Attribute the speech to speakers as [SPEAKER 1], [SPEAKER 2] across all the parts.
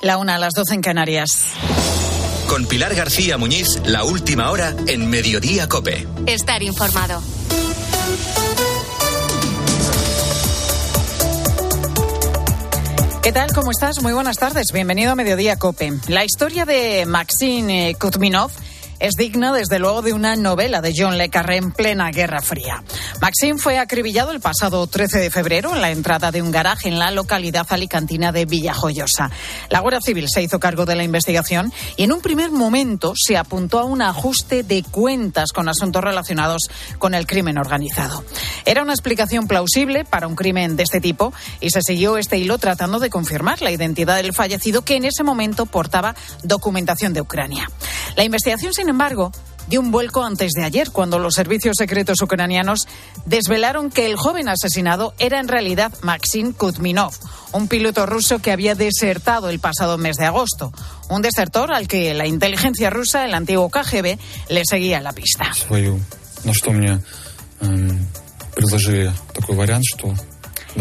[SPEAKER 1] La una a las doce en Canarias.
[SPEAKER 2] Con Pilar García Muñiz, la última hora en Mediodía Cope.
[SPEAKER 3] Estar informado.
[SPEAKER 1] ¿Qué tal? ¿Cómo estás? Muy buenas tardes. Bienvenido a Mediodía Cope. La historia de Maxine Kutminov es digna, desde luego, de una novela de John Le Carré en plena Guerra Fría. Maxim fue acribillado el pasado 13 de febrero en la entrada de un garaje en la localidad alicantina de Villajoyosa. La Guardia Civil se hizo cargo de la investigación y en un primer momento se apuntó a un ajuste de cuentas con asuntos relacionados con el crimen organizado. Era una explicación plausible para un crimen de este tipo y se siguió este hilo tratando de confirmar la identidad del fallecido que en ese momento portaba documentación de Ucrania. La investigación, sin embargo, dio un vuelco antes de ayer, cuando los servicios secretos ucranianos desvelaron que el joven asesinado era en realidad Maxim Kutminov, un piloto ruso que había desertado el pasado mes de agosto. Un desertor al que la inteligencia rusa, el antiguo KGB, le seguía la pista.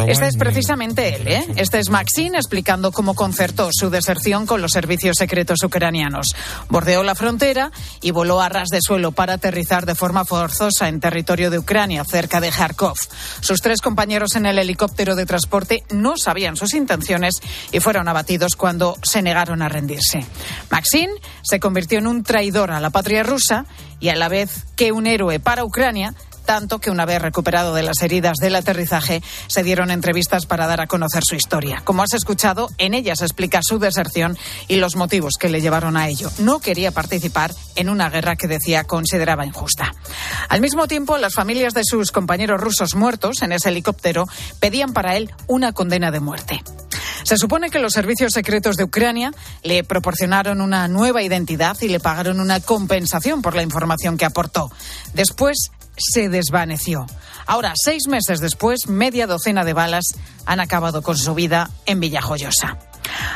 [SPEAKER 1] Este es precisamente él, ¿eh? Este es Maxine explicando cómo concertó su deserción con los servicios secretos ucranianos. Bordeó la frontera y voló a ras de suelo para aterrizar de forma forzosa en territorio de Ucrania, cerca de Kharkov. Sus tres compañeros en el helicóptero de transporte no sabían sus intenciones y fueron abatidos cuando se negaron a rendirse. Maxine se convirtió en un traidor a la patria rusa y a la vez que un héroe para Ucrania tanto que una vez recuperado de las heridas del aterrizaje, se dieron entrevistas para dar a conocer su historia. Como has escuchado, en ellas explica su deserción y los motivos que le llevaron a ello. No quería participar en una guerra que decía consideraba injusta. Al mismo tiempo, las familias de sus compañeros rusos muertos en ese helicóptero pedían para él una condena de muerte. Se supone que los servicios secretos de Ucrania le proporcionaron una nueva identidad y le pagaron una compensación por la información que aportó. Después se desvaneció. Ahora, seis meses después, media docena de balas han acabado con su vida en Villajoyosa.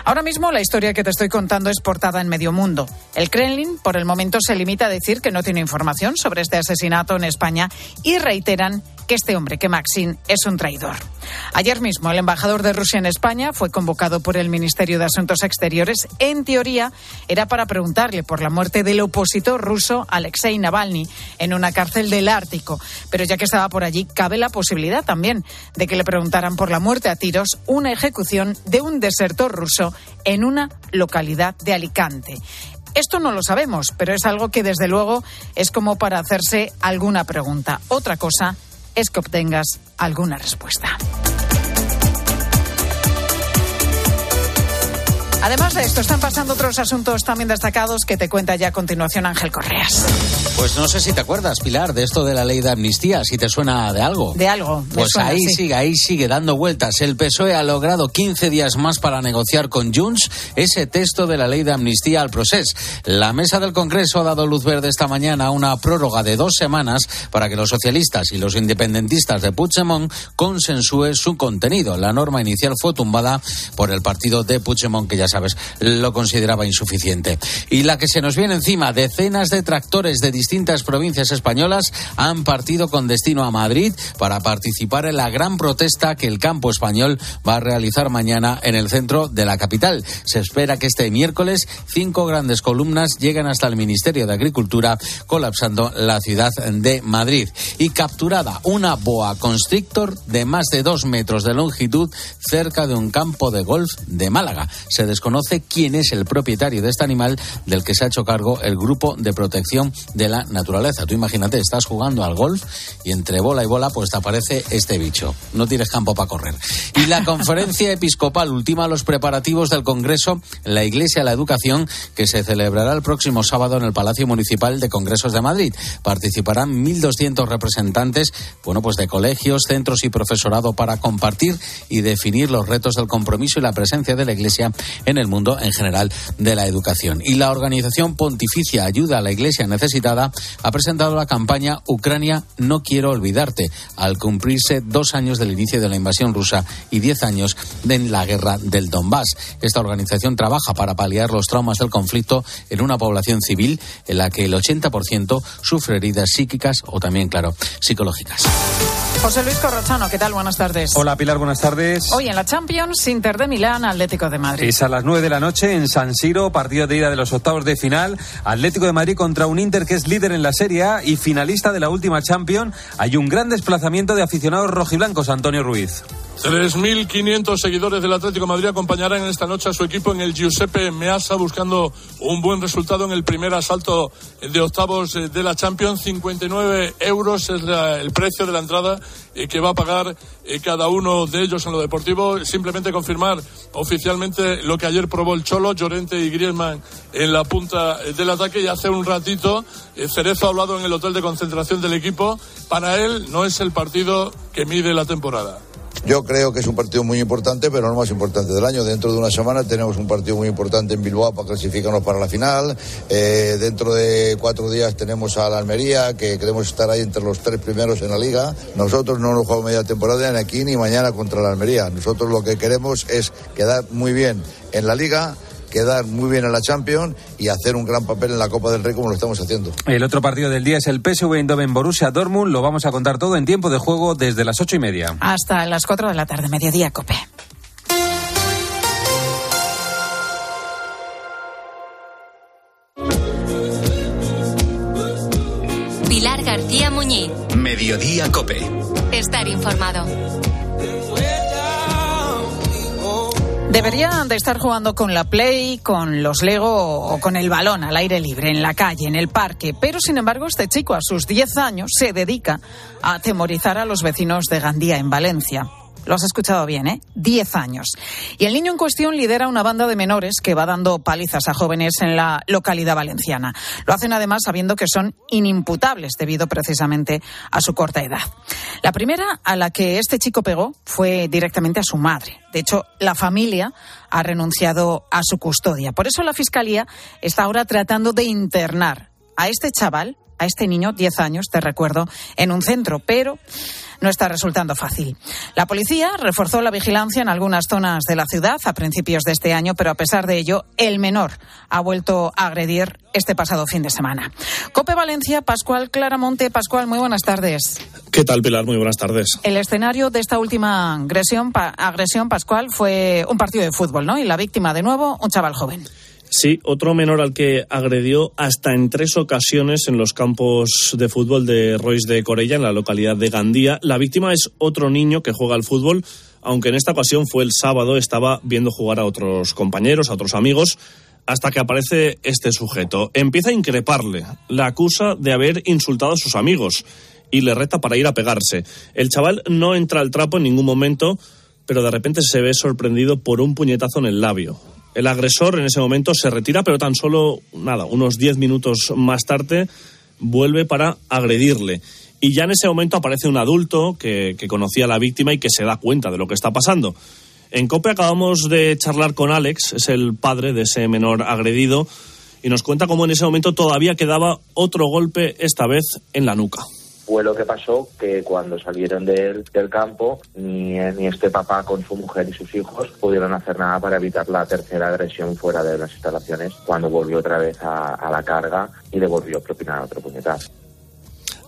[SPEAKER 1] Ahora mismo la historia que te estoy contando es portada en medio mundo. El Kremlin, por el momento, se limita a decir que no tiene información sobre este asesinato en España y reiteran que este hombre, que Maxine, es un traidor. Ayer mismo, el embajador de Rusia en España fue convocado por el Ministerio de Asuntos Exteriores. En teoría, era para preguntarle por la muerte del opositor ruso Alexei Navalny en una cárcel del Ártico. Pero ya que estaba por allí, cabe la posibilidad también de que le preguntaran por la muerte a tiros, una ejecución de un desertor ruso en una localidad de Alicante. Esto no lo sabemos, pero es algo que desde luego es como para hacerse alguna pregunta. Otra cosa es que obtengas alguna respuesta. Además de esto, están pasando otros asuntos también destacados que te cuenta ya a continuación Ángel Correas.
[SPEAKER 4] Pues no sé si te acuerdas, Pilar, de esto de la ley de amnistía, si te suena de algo.
[SPEAKER 1] De algo.
[SPEAKER 4] Pues
[SPEAKER 1] suena,
[SPEAKER 4] ahí
[SPEAKER 1] sí.
[SPEAKER 4] sigue, ahí sigue dando vueltas. El PSOE ha logrado 15 días más para negociar con Junts ese texto de la ley de amnistía al proceso. La mesa del Congreso ha dado luz verde esta mañana a una prórroga de dos semanas para que los socialistas y los independentistas de Puigdemont consensúen su contenido. La norma inicial fue tumbada por el partido de Puigdemont, que ya sabes, lo consideraba insuficiente. Y la que se nos viene encima, decenas de tractores de distintas provincias españolas han partido con destino a Madrid para participar en la gran protesta que el campo español va a realizar mañana en el centro de la capital. Se espera que este miércoles cinco grandes columnas lleguen hasta el Ministerio de Agricultura, colapsando la ciudad de Madrid. Y capturada una boa constrictor de más de dos metros de longitud cerca de un campo de golf de Málaga. Se desconoce quién es el propietario de este animal del que se ha hecho cargo el Grupo de Protección de la Naturaleza. Tú imagínate, estás jugando al golf y entre bola y bola pues te aparece este bicho. No tienes campo para correr. Y la conferencia episcopal ultima los preparativos del Congreso La Iglesia la Educación que se celebrará el próximo sábado en el Palacio Municipal de Congresos de Madrid. Participarán 1.200 representantes bueno, pues de colegios, centros y profesorado para compartir y definir los retos del compromiso y la presencia de la Iglesia el mundo en general de la educación. Y la organización pontificia Ayuda a la Iglesia Necesitada ha presentado la campaña Ucrania No Quiero Olvidarte, al cumplirse dos años del inicio de la invasión rusa y diez años de la guerra del Donbass. Esta organización trabaja para paliar los traumas del conflicto en una población civil en la que el 80% sufre heridas psíquicas o también, claro, psicológicas.
[SPEAKER 1] José Luis Corrochano, ¿qué tal? Buenas tardes.
[SPEAKER 3] Hola Pilar, buenas tardes.
[SPEAKER 1] Hoy en la Champions, Inter de Milán, Atlético de Madrid.
[SPEAKER 3] Es a las 9 de la noche en San Siro, partido de ida de los octavos de final. Atlético de Madrid contra un Inter que es líder en la Serie A y finalista de la última Champions. Hay un gran desplazamiento de aficionados rojiblancos, Antonio Ruiz.
[SPEAKER 5] 3.500 seguidores del Atlético Madrid acompañarán esta noche a su equipo en el Giuseppe Meazza buscando un buen resultado en el primer asalto de octavos de la Champions. 59 euros es el precio de la entrada eh, que va a pagar eh, cada uno de ellos en lo deportivo. Simplemente confirmar oficialmente lo que ayer probó el Cholo, Llorente y Griezmann en la punta del ataque y hace un ratito eh, Cerezo ha hablado en el hotel de concentración del equipo. Para él no es el partido que mide la temporada.
[SPEAKER 6] Yo creo que es un partido muy importante, pero no más importante del año. Dentro de una semana tenemos un partido muy importante en Bilbao para clasificarnos para la final. Eh, dentro de cuatro días tenemos a la Almería, que queremos estar ahí entre los tres primeros en la liga. Nosotros no nos jugamos media temporada ni aquí ni mañana contra la Almería. Nosotros lo que queremos es quedar muy bien en la liga quedar muy bien en la Champions y hacer un gran papel en la Copa del Rey como lo estamos haciendo.
[SPEAKER 3] El otro partido del día es el PSV Eindhoven Borussia Dortmund. Lo vamos a contar todo en tiempo de juego desde las ocho y media.
[SPEAKER 1] Hasta las cuatro de la tarde, mediodía, Cope. Deberían de estar jugando con la Play, con los Lego o con el balón al aire libre, en la calle, en el parque. Pero, sin embargo, este chico a sus 10 años se dedica a atemorizar a los vecinos de Gandía, en Valencia. Lo has escuchado bien, ¿eh? Diez años. Y el niño en cuestión lidera una banda de menores que va dando palizas a jóvenes en la localidad valenciana. Lo hacen además sabiendo que son inimputables debido precisamente a su corta edad. La primera a la que este chico pegó fue directamente a su madre. De hecho, la familia ha renunciado a su custodia. Por eso la Fiscalía está ahora tratando de internar a este chaval, a este niño, 10 años, te recuerdo, en un centro, pero no está resultando fácil. La policía reforzó la vigilancia en algunas zonas de la ciudad a principios de este año, pero a pesar de ello, el menor ha vuelto a agredir este pasado fin de semana. Cope Valencia, Pascual Claramonte. Pascual, muy buenas tardes.
[SPEAKER 7] ¿Qué tal, Pilar? Muy buenas tardes.
[SPEAKER 1] El escenario de esta última agresión, agresión Pascual, fue un partido de fútbol, ¿no? Y la víctima, de nuevo, un chaval joven.
[SPEAKER 7] Sí, otro menor al que agredió hasta en tres ocasiones en los campos de fútbol de Royce de Corella, en la localidad de Gandía. La víctima es otro niño que juega al fútbol, aunque en esta ocasión fue el sábado, estaba viendo jugar a otros compañeros, a otros amigos, hasta que aparece este sujeto. Empieza a increparle, la acusa de haber insultado a sus amigos y le reta para ir a pegarse. El chaval no entra al trapo en ningún momento, pero de repente se ve sorprendido por un puñetazo en el labio. El agresor en ese momento se retira, pero tan solo, nada, unos 10 minutos más tarde vuelve para agredirle. Y ya en ese momento aparece un adulto que, que, conocía a la víctima y que se da cuenta de lo que está pasando. En COPE acabamos de charlar con Alex, es el padre de ese menor agredido, y nos cuenta cómo en ese momento todavía quedaba otro golpe, esta vez en la nuca
[SPEAKER 8] fue lo que pasó que cuando salieron del, del campo ni, ni, este papá con su mujer y sus hijos pudieron hacer nada para evitar la tercera agresión fuera de las instalaciones cuando volvió otra vez a, a la carga y le volvió a propinar otro puñetazo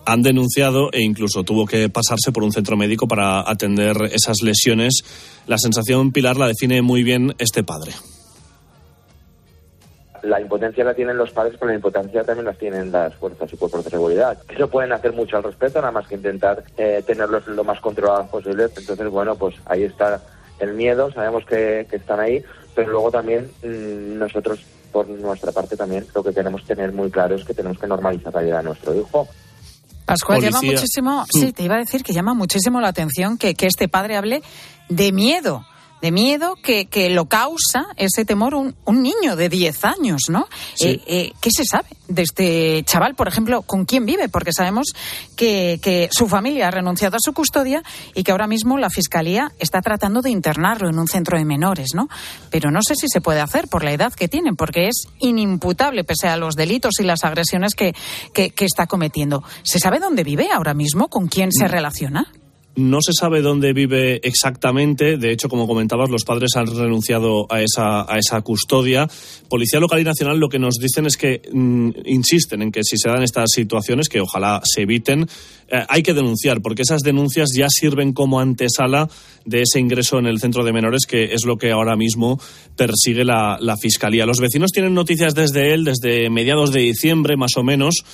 [SPEAKER 7] han denunciado e incluso tuvo que pasarse por un centro médico para atender esas lesiones. La sensación, Pilar, la define muy bien este padre
[SPEAKER 8] la impotencia la tienen los padres, pero la impotencia también la tienen las fuerzas y cuerpos de seguridad. Eso pueden hacer mucho al respecto, nada más que intentar eh, tenerlos lo más controlados posible. Entonces, bueno, pues ahí está el miedo, sabemos que, que están ahí, pero luego también mmm, nosotros, por nuestra parte, también lo que tenemos que tener muy claro es que tenemos que normalizar la vida de nuestro hijo.
[SPEAKER 1] Pascual, llama muchísimo, sí, te iba a decir que llama muchísimo la atención que, que este padre hable de miedo de miedo que, que lo causa ese temor un, un niño de 10 años, ¿no?
[SPEAKER 7] Sí.
[SPEAKER 1] Eh, eh, ¿Qué se sabe de este chaval, por ejemplo, con quién vive? Porque sabemos que, que su familia ha renunciado a su custodia y que ahora mismo la Fiscalía está tratando de internarlo en un centro de menores, ¿no? Pero no sé si se puede hacer por la edad que tienen, porque es inimputable pese a los delitos y las agresiones que, que, que está cometiendo. ¿Se sabe dónde vive ahora mismo? ¿Con quién se relaciona?
[SPEAKER 7] No se sabe dónde vive exactamente. De hecho, como comentabas, los padres han renunciado a esa, a esa custodia. Policía local y nacional lo que nos dicen es que mm, insisten en que si se dan estas situaciones, que ojalá se eviten, eh, hay que denunciar, porque esas denuncias ya sirven como antesala de ese ingreso en el centro de menores, que es lo que ahora mismo persigue la, la Fiscalía. Los vecinos tienen noticias desde él desde mediados de diciembre, más o menos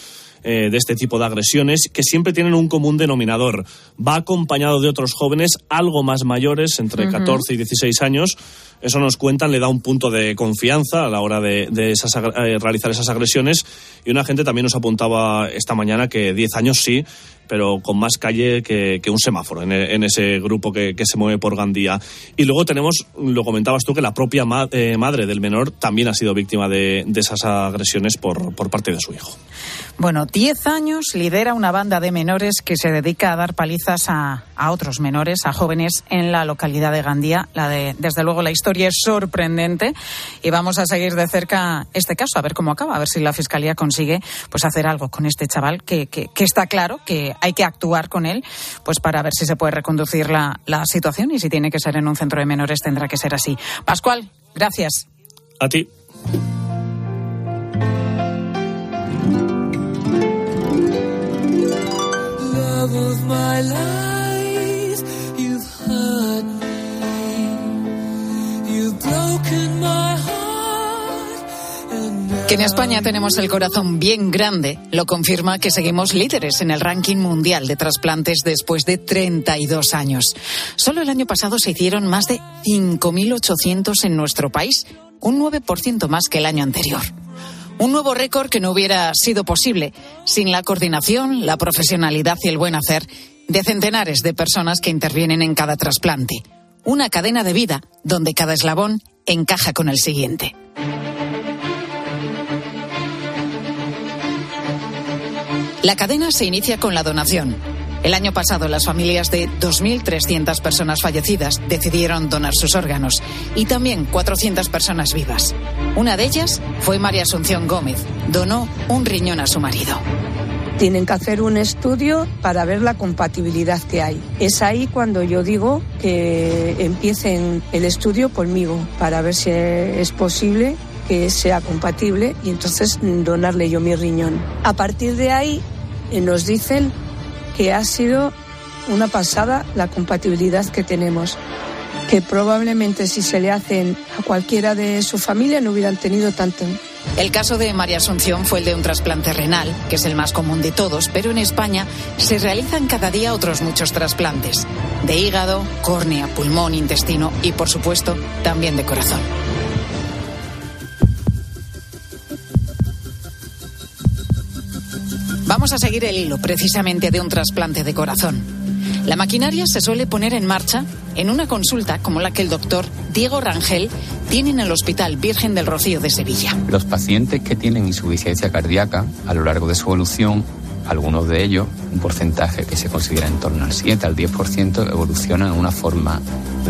[SPEAKER 7] eh, de este tipo de agresiones que siempre tienen un común denominador. Va acompañado de otros jóvenes algo más mayores, entre 14 y 16 años. Eso nos cuentan, le da un punto de confianza a la hora de, esas, eh, realizar esas agresiones. Y una gente también nos apuntaba esta mañana que 10 años sí, pero con más calle que, un semáforo en, ese grupo que, se mueve por Gandía. Y luego tenemos, lo comentabas tú, que la propia eh, madre del menor también ha sido víctima de, esas agresiones por, por parte de su hijo.
[SPEAKER 1] Bueno, 10 años lidera una banda de menores que se dedica a dar palizas a, otros menores, a jóvenes en la localidad de Gandía. La de, desde luego la historia es sorprendente y vamos a seguir de cerca este caso, a ver cómo acaba, a ver si la Fiscalía consigue pues hacer algo con este chaval que, que, está claro que hay que actuar con él pues para ver si se puede reconducir la, la situación y si tiene que ser en un centro de menores tendrá que ser así. Pascual, gracias.
[SPEAKER 7] A ti.
[SPEAKER 1] Que en España tenemos el corazón bien grande lo confirma que seguimos líderes en el ranking mundial de trasplantes después de 32 años. Solo el año pasado se hicieron más de 5.800 en nuestro país, un 9% más que el año anterior. Un nuevo récord que no hubiera sido posible sin la coordinación, la profesionalidad y el buen hacer de centenares de personas que intervienen en cada trasplante. Una cadena de vida donde cada eslabón encaja con el siguiente. La cadena se inicia con la donación. El año pasado las familias de 2.300 personas fallecidas decidieron donar sus órganos y también 400 personas vivas. Una de ellas fue María Asunción Gómez. Donó un riñón a su marido.
[SPEAKER 9] Tienen que hacer un estudio para ver la compatibilidad que hay. Es ahí cuando yo digo que empiecen el estudio conmigo para ver si es posible que sea compatible y entonces donarle yo mi riñón. A partir de ahí eh, nos dicen que ha sido una pasada la compatibilidad que tenemos, que probablemente si se le hacen a cualquiera de su familia no hubieran tenido tanto.
[SPEAKER 1] El caso de María Asunción fue el de un trasplante renal, que es el más común de todos, pero en España se realizan cada día otros muchos trasplantes, de hígado, córnea, pulmón, intestino y, por supuesto, también de corazón. Vamos a seguir el hilo precisamente de un trasplante de corazón. La maquinaria se suele poner en marcha en una consulta como la que el doctor Diego Rangel tiene en el Hospital Virgen del Rocío de Sevilla.
[SPEAKER 10] Los pacientes que tienen insuficiencia cardíaca a lo largo de su evolución, algunos de ellos, un porcentaje que se considera en torno al 7 al 10%, evolucionan en una forma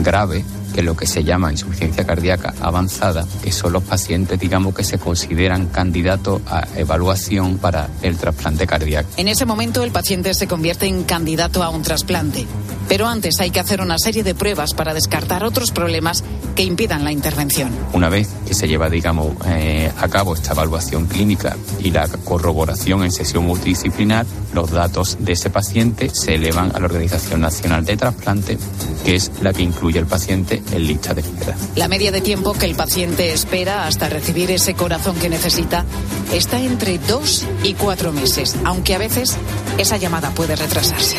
[SPEAKER 10] grave que lo que se llama insuficiencia cardíaca avanzada, que son los pacientes, digamos, que se consideran candidatos a evaluación para el trasplante cardíaco.
[SPEAKER 1] En ese momento el paciente se convierte en candidato a un trasplante. Pero antes hay que hacer una serie de pruebas para descartar otros problemas que impidan la intervención.
[SPEAKER 10] Una vez que se lleva, digamos, eh, a cabo esta evaluación clínica y la corroboración en sesión multidisciplinar, los datos de ese paciente se elevan a la Organización Nacional de Trasplante, que es la que incluye al paciente en lista de espera.
[SPEAKER 1] La media de tiempo que el paciente espera hasta recibir ese corazón que necesita está entre dos y cuatro meses, aunque a veces esa llamada puede retrasarse.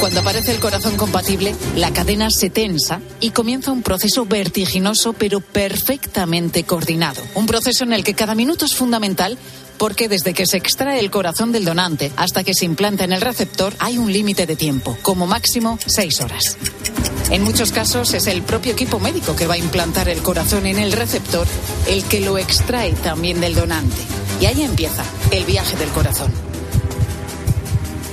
[SPEAKER 1] Cuando aparece el corazón compatible, la cadena se tensa y comienza un proceso vertiginoso pero perfectamente coordinado. Un proceso en el que cada minuto es fundamental porque desde que se extrae el corazón del donante hasta que se implanta en el receptor hay un límite de tiempo, como máximo seis horas. En muchos casos es el propio equipo médico que va a implantar el corazón en el receptor el que lo extrae también del donante. Y ahí empieza el viaje del corazón.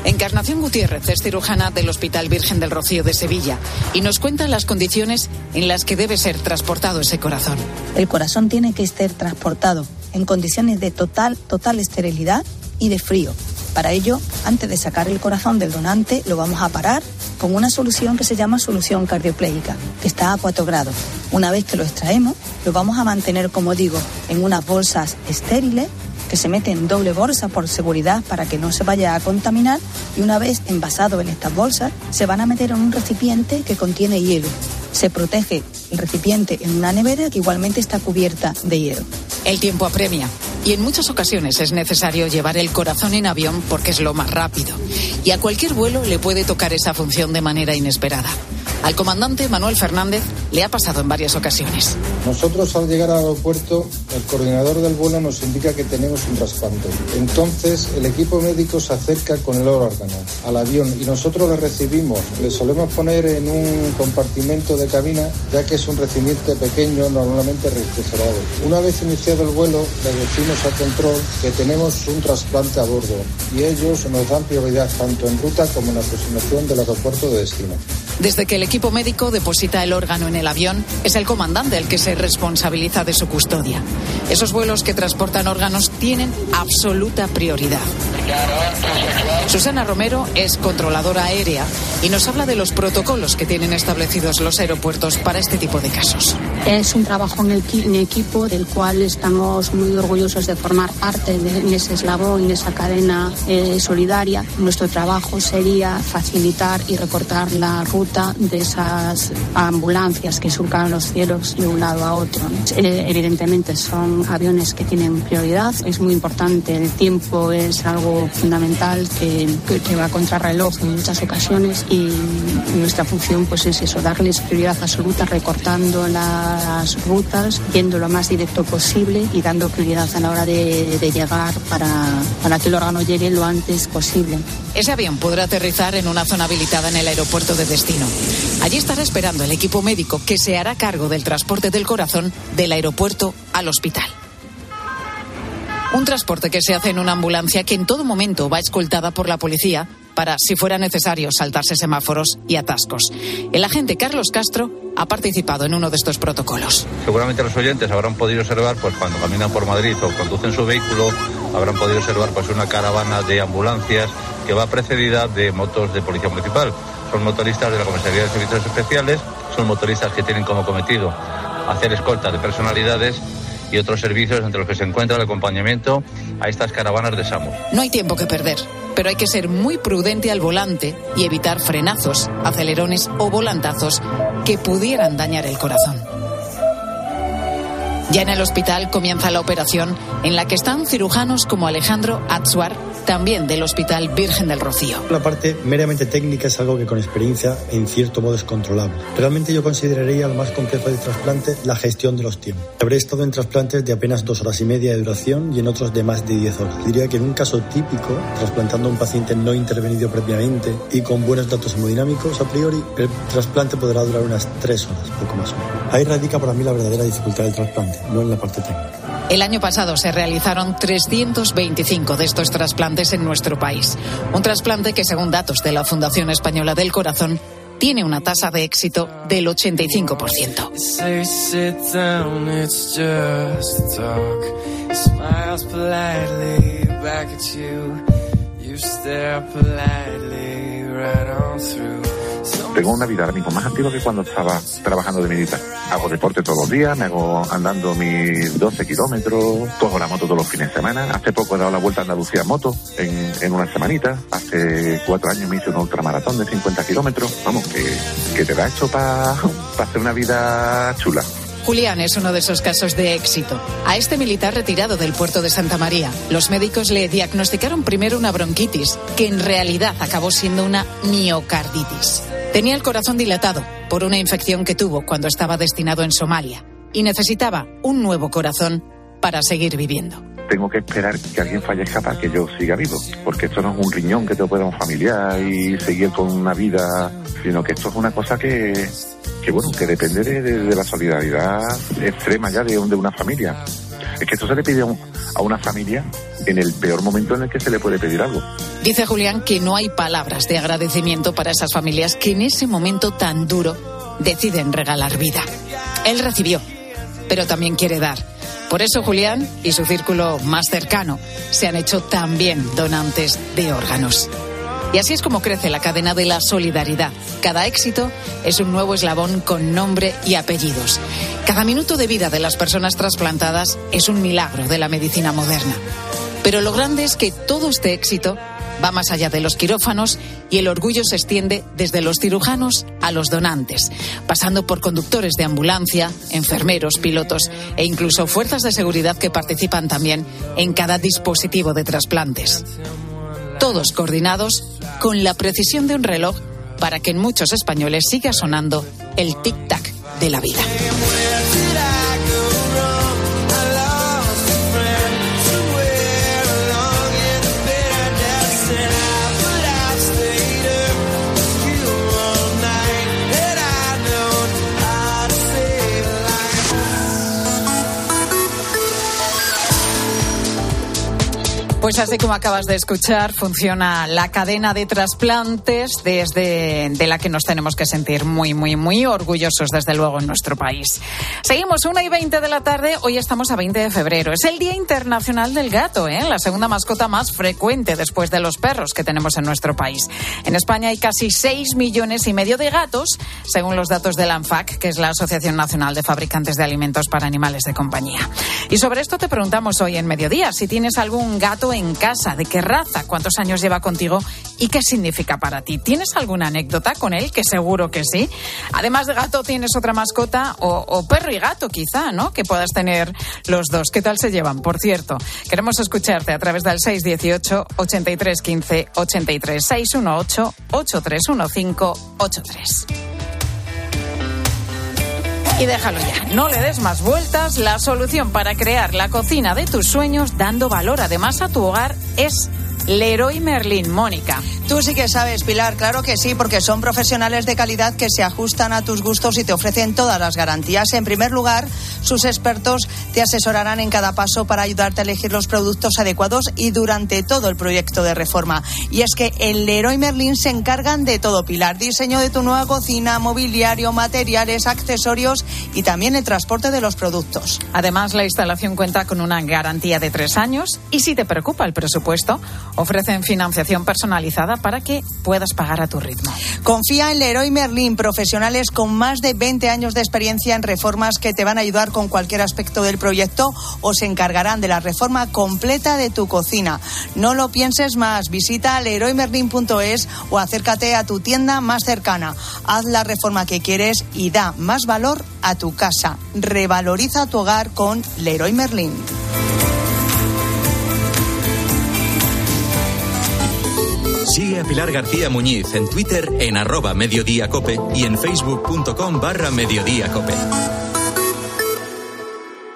[SPEAKER 1] Encarnación Gutiérrez es cirujana del Hospital Virgen del Rocío de Sevilla y nos cuenta las condiciones en las que debe ser transportado ese corazón.
[SPEAKER 11] El corazón tiene que ser transportado en condiciones de total, total esterilidad y de frío. Para ello, antes de sacar el corazón del donante, lo vamos a parar con una solución que se llama solución cardioplégica, que está a 4 grados. Una vez que lo extraemos, lo vamos a mantener, como digo, en unas bolsas estériles que se meten en doble bolsa por seguridad para que no se vaya a contaminar y una vez envasado en estas bolsas se van a meter en un recipiente que contiene hielo. Se protege el recipiente en una nevera que igualmente está cubierta de hielo.
[SPEAKER 1] El tiempo apremia y en muchas ocasiones es necesario llevar el corazón en avión porque es lo más rápido. Y a cualquier vuelo le puede tocar esa función de manera inesperada. Al comandante Manuel Fernández le ha pasado en varias ocasiones.
[SPEAKER 12] Nosotros al llegar al aeropuerto, el coordinador del vuelo nos indica que tenemos un trasplante. Entonces el equipo médico se acerca con el órgano al avión y nosotros le recibimos. Le solemos poner en un compartimento de cabina, ya que es un recipiente pequeño, normalmente refrigerado. Una vez iniciado el vuelo, le decimos al control que tenemos un trasplante a bordo y ellos nos dan prioridad tanto en ruta como en aproximación del aeropuerto de destino.
[SPEAKER 1] Desde que el equipo médico deposita el órgano en el avión, es el comandante el que se responsabiliza de su custodia. Esos vuelos que transportan órganos tienen absoluta prioridad. Susana Romero es controladora aérea y nos habla de los protocolos que tienen establecidos los aeropuertos para este tipo de casos.
[SPEAKER 13] Es un trabajo en, equipo del cual estamos muy orgullosos de formar parte de en ese eslabón, en esa cadena eh, solidaria. Nuestro trabajo sería facilitar y recortar la ruta de esas ambulancias que surcan los cielos de un lado a otro. Eh, evidentemente son aviones que tienen prioridad. Es muy importante. El tiempo es algo fundamental que, que, que va contra reloj en muchas ocasiones y nuestra función pues es eso, darles prioridad absoluta recortando las rutas, yendo lo más directo posible y dando prioridad a la hora de, de llegar para, para que el órgano llegue lo antes posible.
[SPEAKER 1] Ese avión podrá aterrizar en una zona habilitada en el aeropuerto de destino. Allí estará esperando el equipo médico que se hará cargo del transporte del corazón del aeropuerto al hospital. Un transporte que se hace en una ambulancia que en todo momento va escoltada por la policía para, si fuera necesario, saltarse semáforos y atascos. El agente Carlos Castro ha participado en uno de estos protocolos.
[SPEAKER 14] Seguramente los oyentes habrán podido observar, pues cuando caminan por Madrid o conducen su vehículo, habrán podido observar pues una caravana de ambulancias que va precedida de motos de policía municipal. Son motoristas de la Comisaría de Servicios Especiales, son motoristas que tienen como cometido hacer escolta de personalidades y otros servicios entre los que se encuentra el acompañamiento a estas caravanas de SAMU.
[SPEAKER 1] No hay tiempo que perder, pero hay que ser muy prudente al volante y evitar frenazos, acelerones o volantazos que pudieran dañar el corazón. Ya en el hospital comienza la operación en la que están cirujanos como Alejandro Atsuar, también del Hospital Virgen del Rocío.
[SPEAKER 15] La parte meramente técnica es algo que con experiencia en cierto modo es controlable. Realmente yo consideraría lo más complejo del trasplante la gestión de los tiempos. Habré estado en trasplantes de apenas dos horas y media de duración y en otros de más de 10 horas. Diría que en un caso típico, trasplantando a un paciente no intervenido previamente y con buenos datos hemodinámicos, a priori, el trasplante podrá durar unas 3 horas, poco más o menos. Ahí radica para mí la verdadera dificultad del trasplante, no en la parte técnica.
[SPEAKER 1] El año pasado se realizaron 325 de estos trasplantes en nuestro país. Un trasplante que, según datos de la Fundación Española del Corazón, tiene una tasa de éxito del 85%.
[SPEAKER 16] Tengo una vida ahora mismo más activa que cuando estaba trabajando de militar. Hago deporte todos los días, me hago andando mis 12 kilómetros, cojo la moto todos los fines de semana. Hace poco he dado la vuelta a Andalucía en moto, en, en una semanita. Hace cuatro años me hice un ultramaratón de 50 kilómetros. Vamos, que, que te da hecho para pa hacer una vida chula.
[SPEAKER 1] Julián es uno de esos casos de éxito. A este militar retirado del puerto de Santa María, los médicos le diagnosticaron primero una bronquitis, que en realidad acabó siendo una miocarditis. Tenía el corazón dilatado por una infección que tuvo cuando estaba destinado en Somalia y necesitaba un nuevo corazón para seguir viviendo.
[SPEAKER 16] Tengo que esperar que alguien fallezca para que yo siga vivo, porque esto no es un riñón que te pueda un familiar y seguir con una vida, sino que esto es una cosa que, que bueno, que depende de, de, de la solidaridad extrema ya de, de, una familia. Es que esto se le pide a, a una familia en el peor momento en el que se le puede pedir algo.
[SPEAKER 1] Dice Julián que no hay palabras de agradecimiento para esas familias que en ese momento tan duro deciden regalar vida. Él recibió, pero también quiere dar Por eso Julián y su círculo más cercano se han hecho también donantes de órganos. Y así es como crece la cadena de la solidaridad. Cada éxito es un nuevo eslabón con nombre y apellidos. Cada minuto de vida de las personas trasplantadas es un milagro de la medicina moderna. Pero lo grande es que todo este éxito va más allá de los quirófanos y el orgullo se extiende desde los cirujanos a los donantes, pasando por conductores de ambulancia, enfermeros, pilotos e incluso fuerzas de seguridad que participan también en cada dispositivo de trasplantes. Todos coordinados con la precisión de un reloj para que en muchos españoles siga sonando el tic-tac de la vida. Pues así como acabas de escuchar, funciona la cadena de trasplantes desde de la que nos tenemos que sentir muy, muy, muy orgullosos, desde luego, en nuestro país. Seguimos, una y 20 de la tarde. Hoy estamos a 20 de febrero. Es el Día Internacional del Gato, ¿eh? la segunda mascota más frecuente después de los perros que tenemos en nuestro país. En España hay casi 6 millones y medio de gatos, según los datos de la ANFAC, que es la Asociación Nacional de Fabricantes de Alimentos para Animales de Compañía. Y sobre esto te preguntamos hoy en mediodía si tienes algún gato en casa, de qué raza, cuántos años lleva contigo y qué significa para ti. ¿Tienes alguna anécdota con él? Que seguro que sí. Además de gato, ¿tienes otra mascota? O, perro y gato, quizá, ¿no? Que puedas tener los dos. ¿Qué tal se llevan? Por cierto, queremos escucharte a través del 618 8315 83 618 8315 83. Y déjalo ya, no le des más vueltas. La solución para crear la cocina de tus sueños dando valor además a tu hogar es Leroy Merlin, Mónica.
[SPEAKER 17] Tú sí que sabes, Pilar, claro que sí, porque son profesionales de calidad que se ajustan a tus gustos y te ofrecen todas las garantías. En primer lugar, sus expertos te asesorarán en cada paso para ayudarte a elegir los productos adecuados y durante todo el proyecto de reforma. Y es que en Leroy Merlin se encargan de todo, Pilar. Diseño de tu nueva cocina, mobiliario, materiales, accesorios y también el transporte de los productos.
[SPEAKER 1] Además, la instalación cuenta con una garantía de tres años y si te preocupa el presupuesto, Ofrecen financiación personalizada para que puedas pagar a tu ritmo.
[SPEAKER 17] Confía en Leroy Merlin, profesionales con más de 20 años de experiencia en reformas que te van a ayudar con cualquier aspecto del proyecto o se encargarán de la reforma completa de tu cocina. No lo pienses más, visita leroymerlin.es o acércate a tu tienda más cercana. Haz la reforma que quieres y da más valor a tu casa. Revaloriza tu hogar con Leroy Merlin.
[SPEAKER 18] Sigue a Pilar García Muñiz en Twitter en arroba mediodíacope y en facebook.com barra mediodíacope.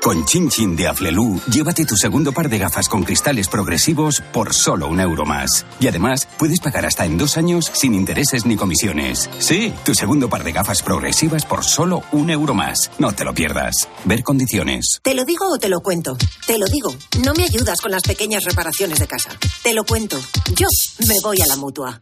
[SPEAKER 19] Con Chin Chin de Aflelu, llévate tu segundo par de gafas con cristales progresivos por solo un euro más. Y además, puedes pagar hasta en dos años sin intereses ni comisiones. Sí, tu segundo par de gafas progresivas por solo un euro más. No te lo pierdas. Ver condiciones.
[SPEAKER 20] ¿Te lo digo o te lo cuento? Te lo digo. No me ayudas con las pequeñas reparaciones de casa. Te lo cuento. Yo me voy a la mutua.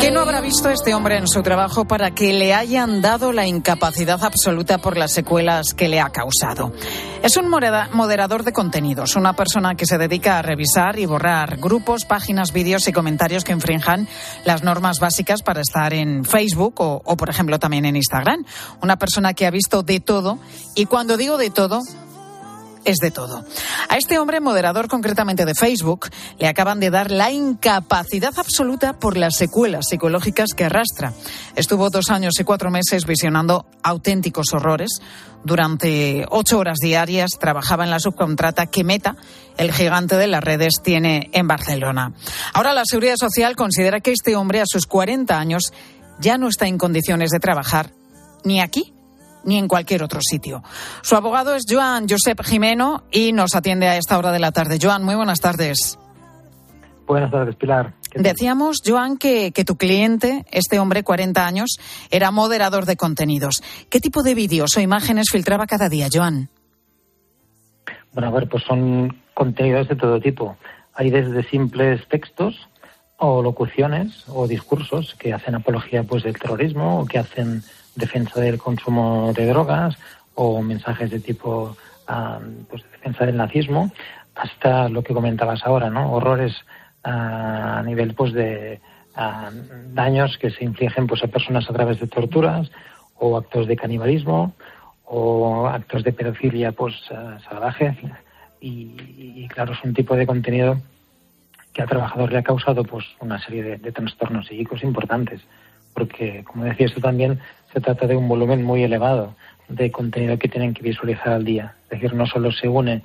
[SPEAKER 1] ¿Qué no habrá visto este hombre en su trabajo para que le hayan dado la incapacidad absoluta por las secuelas que le ha causado? Es un moderador de contenidos, una persona que se dedica a revisar y borrar grupos, páginas, vídeos y comentarios que infrinjan las normas básicas para estar en Facebook o, o, por ejemplo, también en Instagram. Una persona que ha visto de todo y cuando digo de todo, es de todo. A este hombre, moderador concretamente de Facebook, le acaban de dar la incapacidad absoluta por las secuelas psicológicas que arrastra. Estuvo dos años y cuatro meses visionando auténticos horrores. Durante ocho horas diarias trabajaba en la subcontrata que Meta, el gigante de las redes, tiene en Barcelona. Ahora la Seguridad Social considera que este hombre a sus 40 años ya no está en condiciones de trabajar ni aquí ni en cualquier otro sitio. Su abogado es Joan Josep Jimeno y nos atiende a esta hora de la tarde. Joan, muy buenas tardes.
[SPEAKER 21] Buenas tardes, Pilar.
[SPEAKER 1] Decíamos, Joan, que, que, tu cliente, este hombre, 40 años, era moderador de contenidos. ¿Qué tipo de vídeos o imágenes filtraba cada día, Joan?
[SPEAKER 21] Bueno, a ver, pues son contenidos de todo tipo. Hay desde simples textos o locuciones o discursos que hacen apología pues del terrorismo o que hacen defensa del consumo de drogas o mensajes de tipo pues, defensa del nazismo, hasta lo que comentabas ahora, ¿no? Horrores a nivel pues de daños que se infligen pues a personas a través de torturas o actos de canibalismo o actos de pedofilia pues salvaje y, claro es un tipo de contenido que al trabajador le ha causado pues una serie de, de trastornos psíquicos importantes porque como decías tú también se trata de un volumen muy elevado de contenido que tienen que visualizar al día. Es decir, no solo se une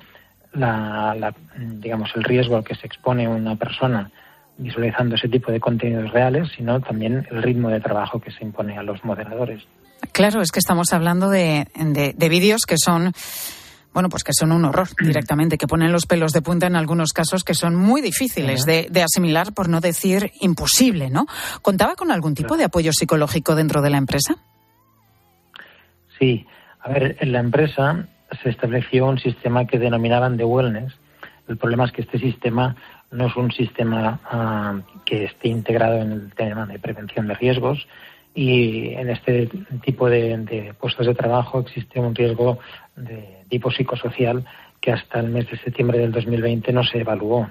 [SPEAKER 21] la, digamos, el riesgo al que se expone una persona visualizando ese tipo de contenidos reales, sino también el ritmo de trabajo que se impone a los moderadores.
[SPEAKER 1] Claro, es que estamos hablando de, de, vídeos que son bueno, pues que son un horror directamente, que ponen los pelos de punta en algunos casos que son muy difíciles de, de, asimilar, por no decir imposible, ¿no? ¿Contaba con algún tipo de apoyo psicológico dentro de la empresa?
[SPEAKER 21] Sí, a ver, en la empresa se estableció un sistema que denominaban de wellness. El problema es que este sistema no es un sistema ah, que esté integrado en el tema de prevención de riesgos y en este tipo de, puestos de trabajo existe un riesgo de tipo psicosocial que hasta el mes de septiembre del 2020 no se evaluó.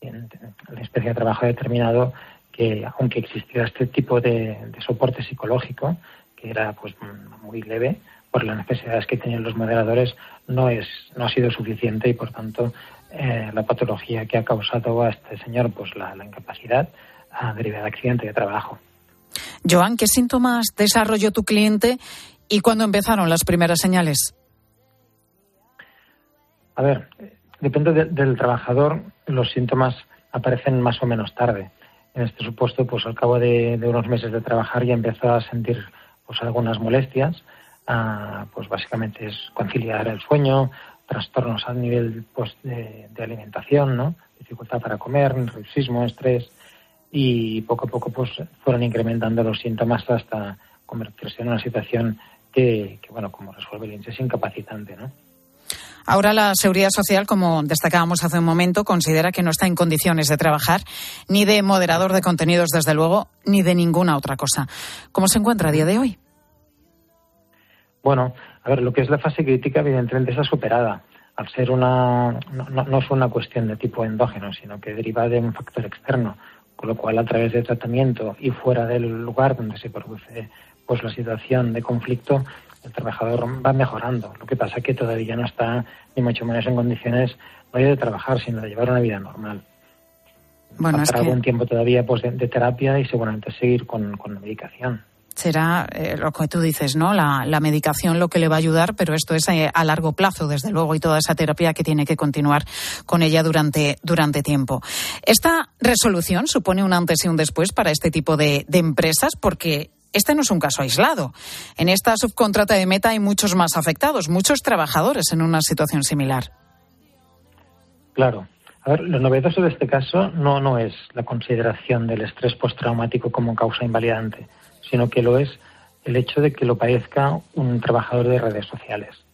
[SPEAKER 21] La especie de trabajo ha determinado que aunque existiera este tipo de soporte psicológico, que era pues muy leve por las necesidades que tenían los moderadores no es no ha sido suficiente y por tanto eh, la patología que ha causado a este señor pues la, incapacidad a derivada de accidente de trabajo.
[SPEAKER 1] Joan, ¿qué síntomas desarrolló tu cliente y cuándo empezaron las primeras señales?
[SPEAKER 21] A ver, depende del trabajador, los síntomas aparecen más o menos tarde. En este supuesto, pues al cabo de, de unos meses de trabajar ya empezó a sentir pues algunas molestias, ah, pues básicamente es conciliar el sueño, trastornos a nivel pues de, alimentación, ¿no? dificultad para comer, nerviosismo, estrés y poco a poco pues fueron incrementando los síntomas hasta convertirse en una situación que, bueno, como resuelve el es incapacitante, ¿no?
[SPEAKER 1] Ahora la Seguridad Social, como destacábamos hace un momento, considera que no está en condiciones de trabajar ni de moderador de contenidos, desde luego, ni de ninguna otra cosa. ¿Cómo se encuentra a día de hoy?
[SPEAKER 21] Bueno, a ver, lo que es la fase crítica evidentemente está superada. Al ser una, no, no es una cuestión de tipo endógeno, sino que deriva de un factor externo, con lo cual a través de tratamiento y fuera del lugar donde se produce pues la situación de conflicto, el trabajador va mejorando. Lo que pasa es que todavía no está ni mucho menos en condiciones no de trabajar, sino de llevar una vida normal.
[SPEAKER 1] Bueno,
[SPEAKER 21] Para algún tiempo todavía pues, de, terapia y seguramente seguir con, con la medicación
[SPEAKER 1] será eh, lo que tú dices, ¿no? La, medicación lo que le va a ayudar, pero esto es eh, a largo plazo, desde luego, y toda esa terapia que tiene que continuar con ella durante, durante tiempo. Esta resolución supone un antes y un después para este tipo de, de empresas porque este no es un caso aislado. En esta subcontrata de Meta hay muchos más afectados, muchos trabajadores en una situación similar.
[SPEAKER 21] Claro. A ver, lo novedoso de este caso no, no es la consideración del estrés postraumático como causa invalidante sino que lo es el hecho de que lo padezca un trabajador de redes sociales,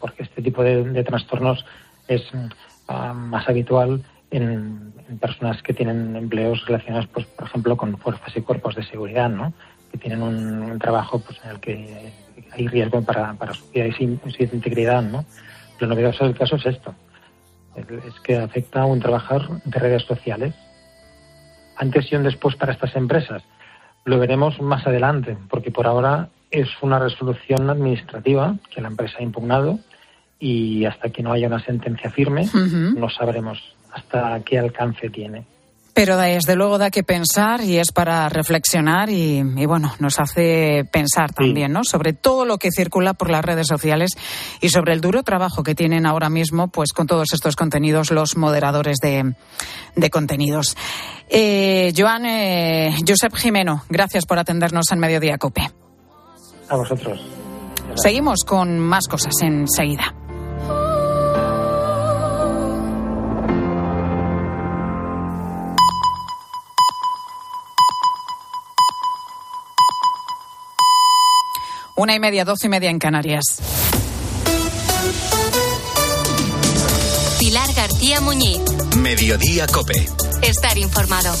[SPEAKER 21] porque este tipo de, trastornos es ah, más habitual en, personas que tienen empleos relacionados, pues, por ejemplo, con fuerzas y cuerpos de seguridad, ¿no? Que tienen un, trabajo pues, en el que hay riesgo para, para su vida y su, integridad. ¿no? Lo novedoso del caso es esto, es que afecta a un trabajador de redes sociales. Antes y un después para estas empresas lo veremos más adelante, porque por ahora es una resolución administrativa que la empresa ha impugnado y hasta que no haya una sentencia firme no sabremos hasta qué alcance tiene.
[SPEAKER 1] Pero desde luego da que pensar y es para reflexionar y, bueno, nos hace pensar también, ¿no? Sobre todo lo que circula por las redes sociales y sobre el duro trabajo que tienen ahora mismo, pues con todos estos contenidos los moderadores de, contenidos. Eh, Joan, eh, Josep Jimeno, gracias por atendernos en Mediodía Cope.
[SPEAKER 21] A vosotros.
[SPEAKER 1] Seguimos con más cosas enseguida. Una y media, doce y media en Canarias.
[SPEAKER 22] Pilar García Muñiz.
[SPEAKER 2] Mediodía Cope.
[SPEAKER 22] Estar informado.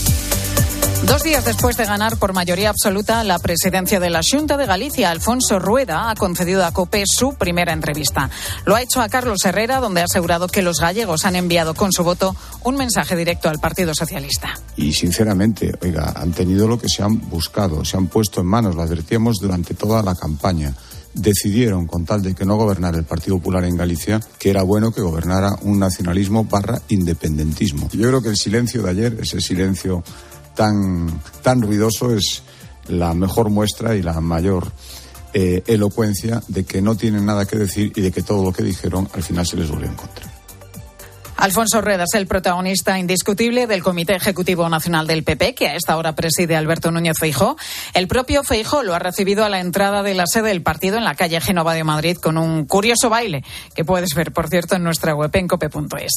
[SPEAKER 1] Dos días después de ganar por mayoría absoluta la presidencia de la Junta de Galicia, Alfonso Rueda ha concedido a COPE su primera entrevista. Lo ha hecho a Carlos Herrera, donde ha asegurado que los gallegos han enviado con su voto un mensaje directo al Partido Socialista.
[SPEAKER 23] Y sinceramente, oiga, han tenido lo que se han buscado, se han puesto en manos, lo advertíamos durante toda la campaña decidieron, con tal de que no gobernara el Partido Popular en Galicia, que era bueno que gobernara un nacionalismo barra independentismo. Yo creo que el silencio de ayer, ese silencio tan, tan ruidoso es la mejor muestra y la mayor eh, elocuencia de que no tienen nada que decir y de que todo lo que dijeron al final se les volvió en contra.
[SPEAKER 1] Alfonso Rueda es el protagonista indiscutible del Comité Ejecutivo Nacional del PP, que a esta hora preside Alberto Núñez Feijó. El propio Feijó lo ha recibido a la entrada de la sede del partido en la calle Génova de Madrid con un curioso baile, que puedes ver, por cierto, en nuestra web en cope.es.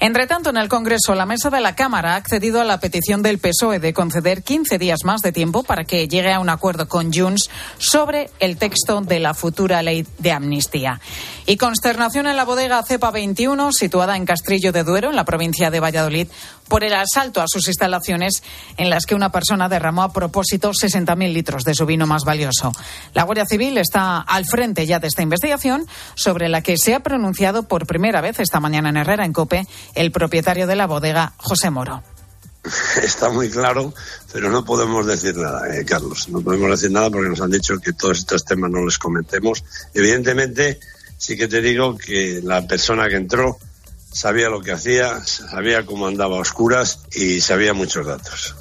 [SPEAKER 1] Entre tanto, en el Congreso, la mesa de la Cámara ha accedido a la petición del PSOE de conceder 15 días más de tiempo para que llegue a un acuerdo con Junts sobre el texto de la futura ley de amnistía. Y consternación en la bodega Cepa 21, situada en Castrillo de Duero, en la provincia de Valladolid, por el asalto a sus instalaciones en las que una persona derramó a propósito 60.000 litros de su vino más valioso. La Guardia Civil está al frente ya de esta investigación, sobre la que se ha pronunciado por primera vez esta mañana en Herrera, en Cope, el propietario de la bodega, José Moro.
[SPEAKER 24] Está muy claro, pero no podemos decir nada, eh, Carlos. No podemos decir nada porque nos han dicho que todos estos temas no los cometemos. Evidentemente, sí que te digo que la persona que entró sabía lo que hacía, sabía cómo andaba a oscuras y sabía muchos datos.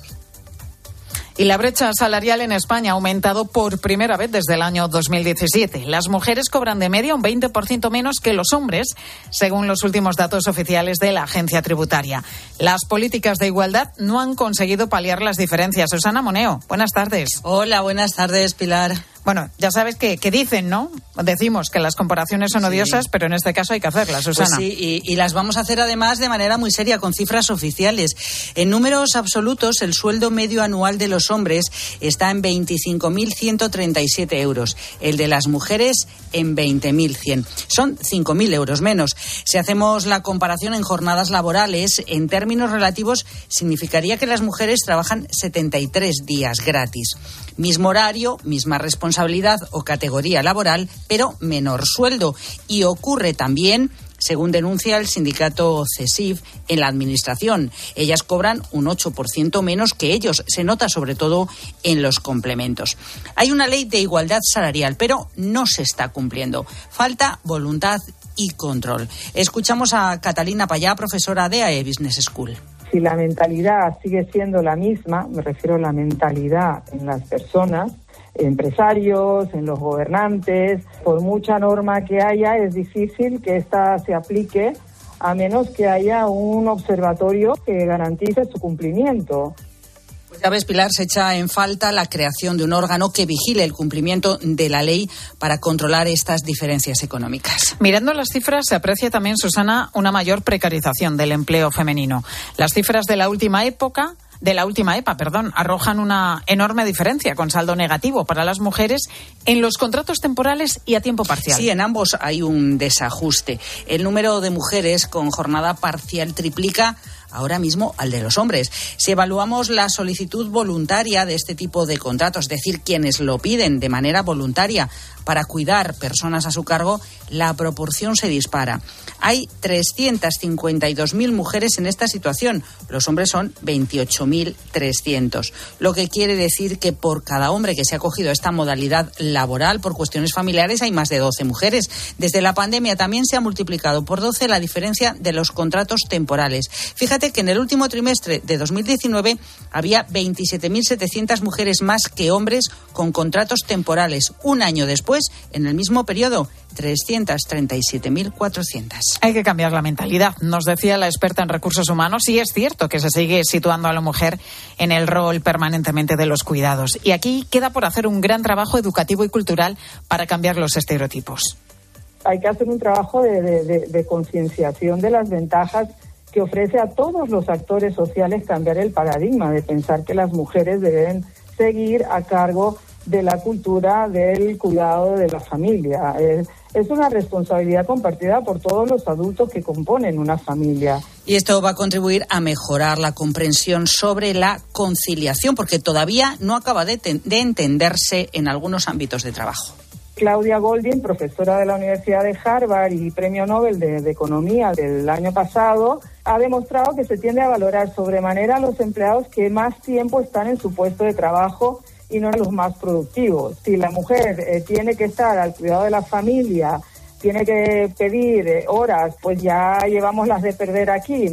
[SPEAKER 1] Y la brecha salarial en España ha aumentado por primera vez desde el año 2017. Las mujeres cobran de media un 20% menos que los hombres, según los últimos datos oficiales de la agencia tributaria. Las políticas de igualdad no han conseguido paliar las diferencias. Susana Moneo, buenas tardes.
[SPEAKER 25] Hola, buenas tardes, Pilar.
[SPEAKER 1] Bueno, ya sabes que, dicen, ¿no? Decimos que las comparaciones son odiosas, pero en este caso hay que hacerlas, pues Susana.
[SPEAKER 25] sí, y, y, las vamos a hacer además de manera muy seria, con cifras oficiales. En números absolutos, el sueldo medio anual de los hombres está en 25.137 euros, el de las mujeres en 20.100. Son 5.000 euros menos. Si hacemos la comparación en jornadas laborales, en términos relativos, significaría que las mujeres trabajan 73 días gratis. Mismo horario, misma responsabilidad o categoría laboral, pero menor sueldo. Y ocurre también según denuncia el sindicato CESIF en la administración. Ellas cobran un 8% menos que ellos. Se nota sobre todo en los complementos. Hay una ley de igualdad salarial, pero no se está cumpliendo. Falta voluntad y control. Escuchamos a Catalina Payá, profesora de AE Business School
[SPEAKER 26] si la mentalidad sigue siendo la misma, me refiero a la mentalidad en las personas, empresarios, en los gobernantes, por mucha norma que haya, es difícil que ésta se aplique a menos que haya un observatorio que garantice su cumplimiento.
[SPEAKER 25] Ves, Pilar, se echa en falta la creación de un órgano que vigile el cumplimiento de la ley para controlar estas diferencias económicas.
[SPEAKER 1] Mirando las cifras, se aprecia también, Susana, una mayor precarización del empleo femenino. Las cifras de la última época de la última EPA, perdón, arrojan una enorme diferencia con saldo negativo para las mujeres en los contratos temporales y a tiempo parcial.
[SPEAKER 25] Sí, en ambos hay un desajuste. El número de mujeres con jornada parcial triplica ahora mismo al de los hombres. Si evaluamos la solicitud voluntaria de este tipo de contratos, es decir, quienes lo piden de manera voluntaria para cuidar personas a su cargo, la proporción se dispara. Hay 352.000 mujeres en esta situación. Los hombres son 28.300. Lo que quiere decir que por cada hombre que se ha cogido esta modalidad laboral por cuestiones familiares hay más de 12 mujeres. Desde la pandemia también se ha multiplicado por 12 la diferencia de los contratos temporales. Fíjate que en el último trimestre de 2019 había 27.700 mujeres más que hombres con contratos temporales. Un año después, en el mismo periodo, 337.400.
[SPEAKER 1] Hay que cambiar la mentalidad, nos decía la experta en recursos humanos, y es cierto que se sigue situando a la mujer en el rol permanentemente de los cuidados. Y aquí queda por hacer un gran trabajo educativo y cultural para cambiar los estereotipos.
[SPEAKER 26] Hay que hacer un trabajo de, de, de concienciación de las ventajas que ofrece a todos los actores sociales cambiar el paradigma de pensar que las mujeres deben seguir a cargo de la cultura del cuidado de la familia. Es, es una responsabilidad compartida por todos los adultos que componen una familia.
[SPEAKER 25] Y esto va a contribuir a mejorar la comprensión sobre la conciliación, porque todavía no acaba de entenderse en algunos ámbitos de trabajo.
[SPEAKER 26] Claudia Goldin, profesora de la Universidad de Harvard y premio Nobel de, Economía del año pasado, ha demostrado que se tiende a valorar sobremanera a los empleados que más tiempo están en su puesto de trabajo y no a los más productivos. Si la mujer eh, tiene que estar al cuidado de la familia, tiene que pedir eh, horas, pues ya llevamos las de perder aquí.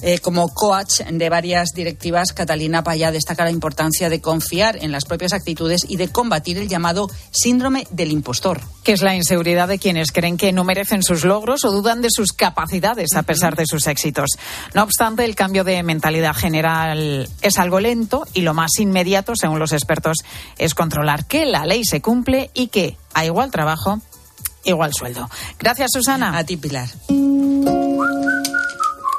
[SPEAKER 25] Eh, como coach de varias directivas, Catalina Payá destaca la importancia de confiar en las propias actitudes y de combatir el llamado síndrome del impostor.
[SPEAKER 1] Que es la inseguridad de quienes creen que no merecen sus logros o dudan de sus capacidades a pesar de sus éxitos. No obstante, el cambio de mentalidad general es algo lento y lo más inmediato, según los expertos, es controlar que la ley se cumple y que, a igual trabajo, igual sueldo. Gracias, Susana.
[SPEAKER 25] A ti, Pilar.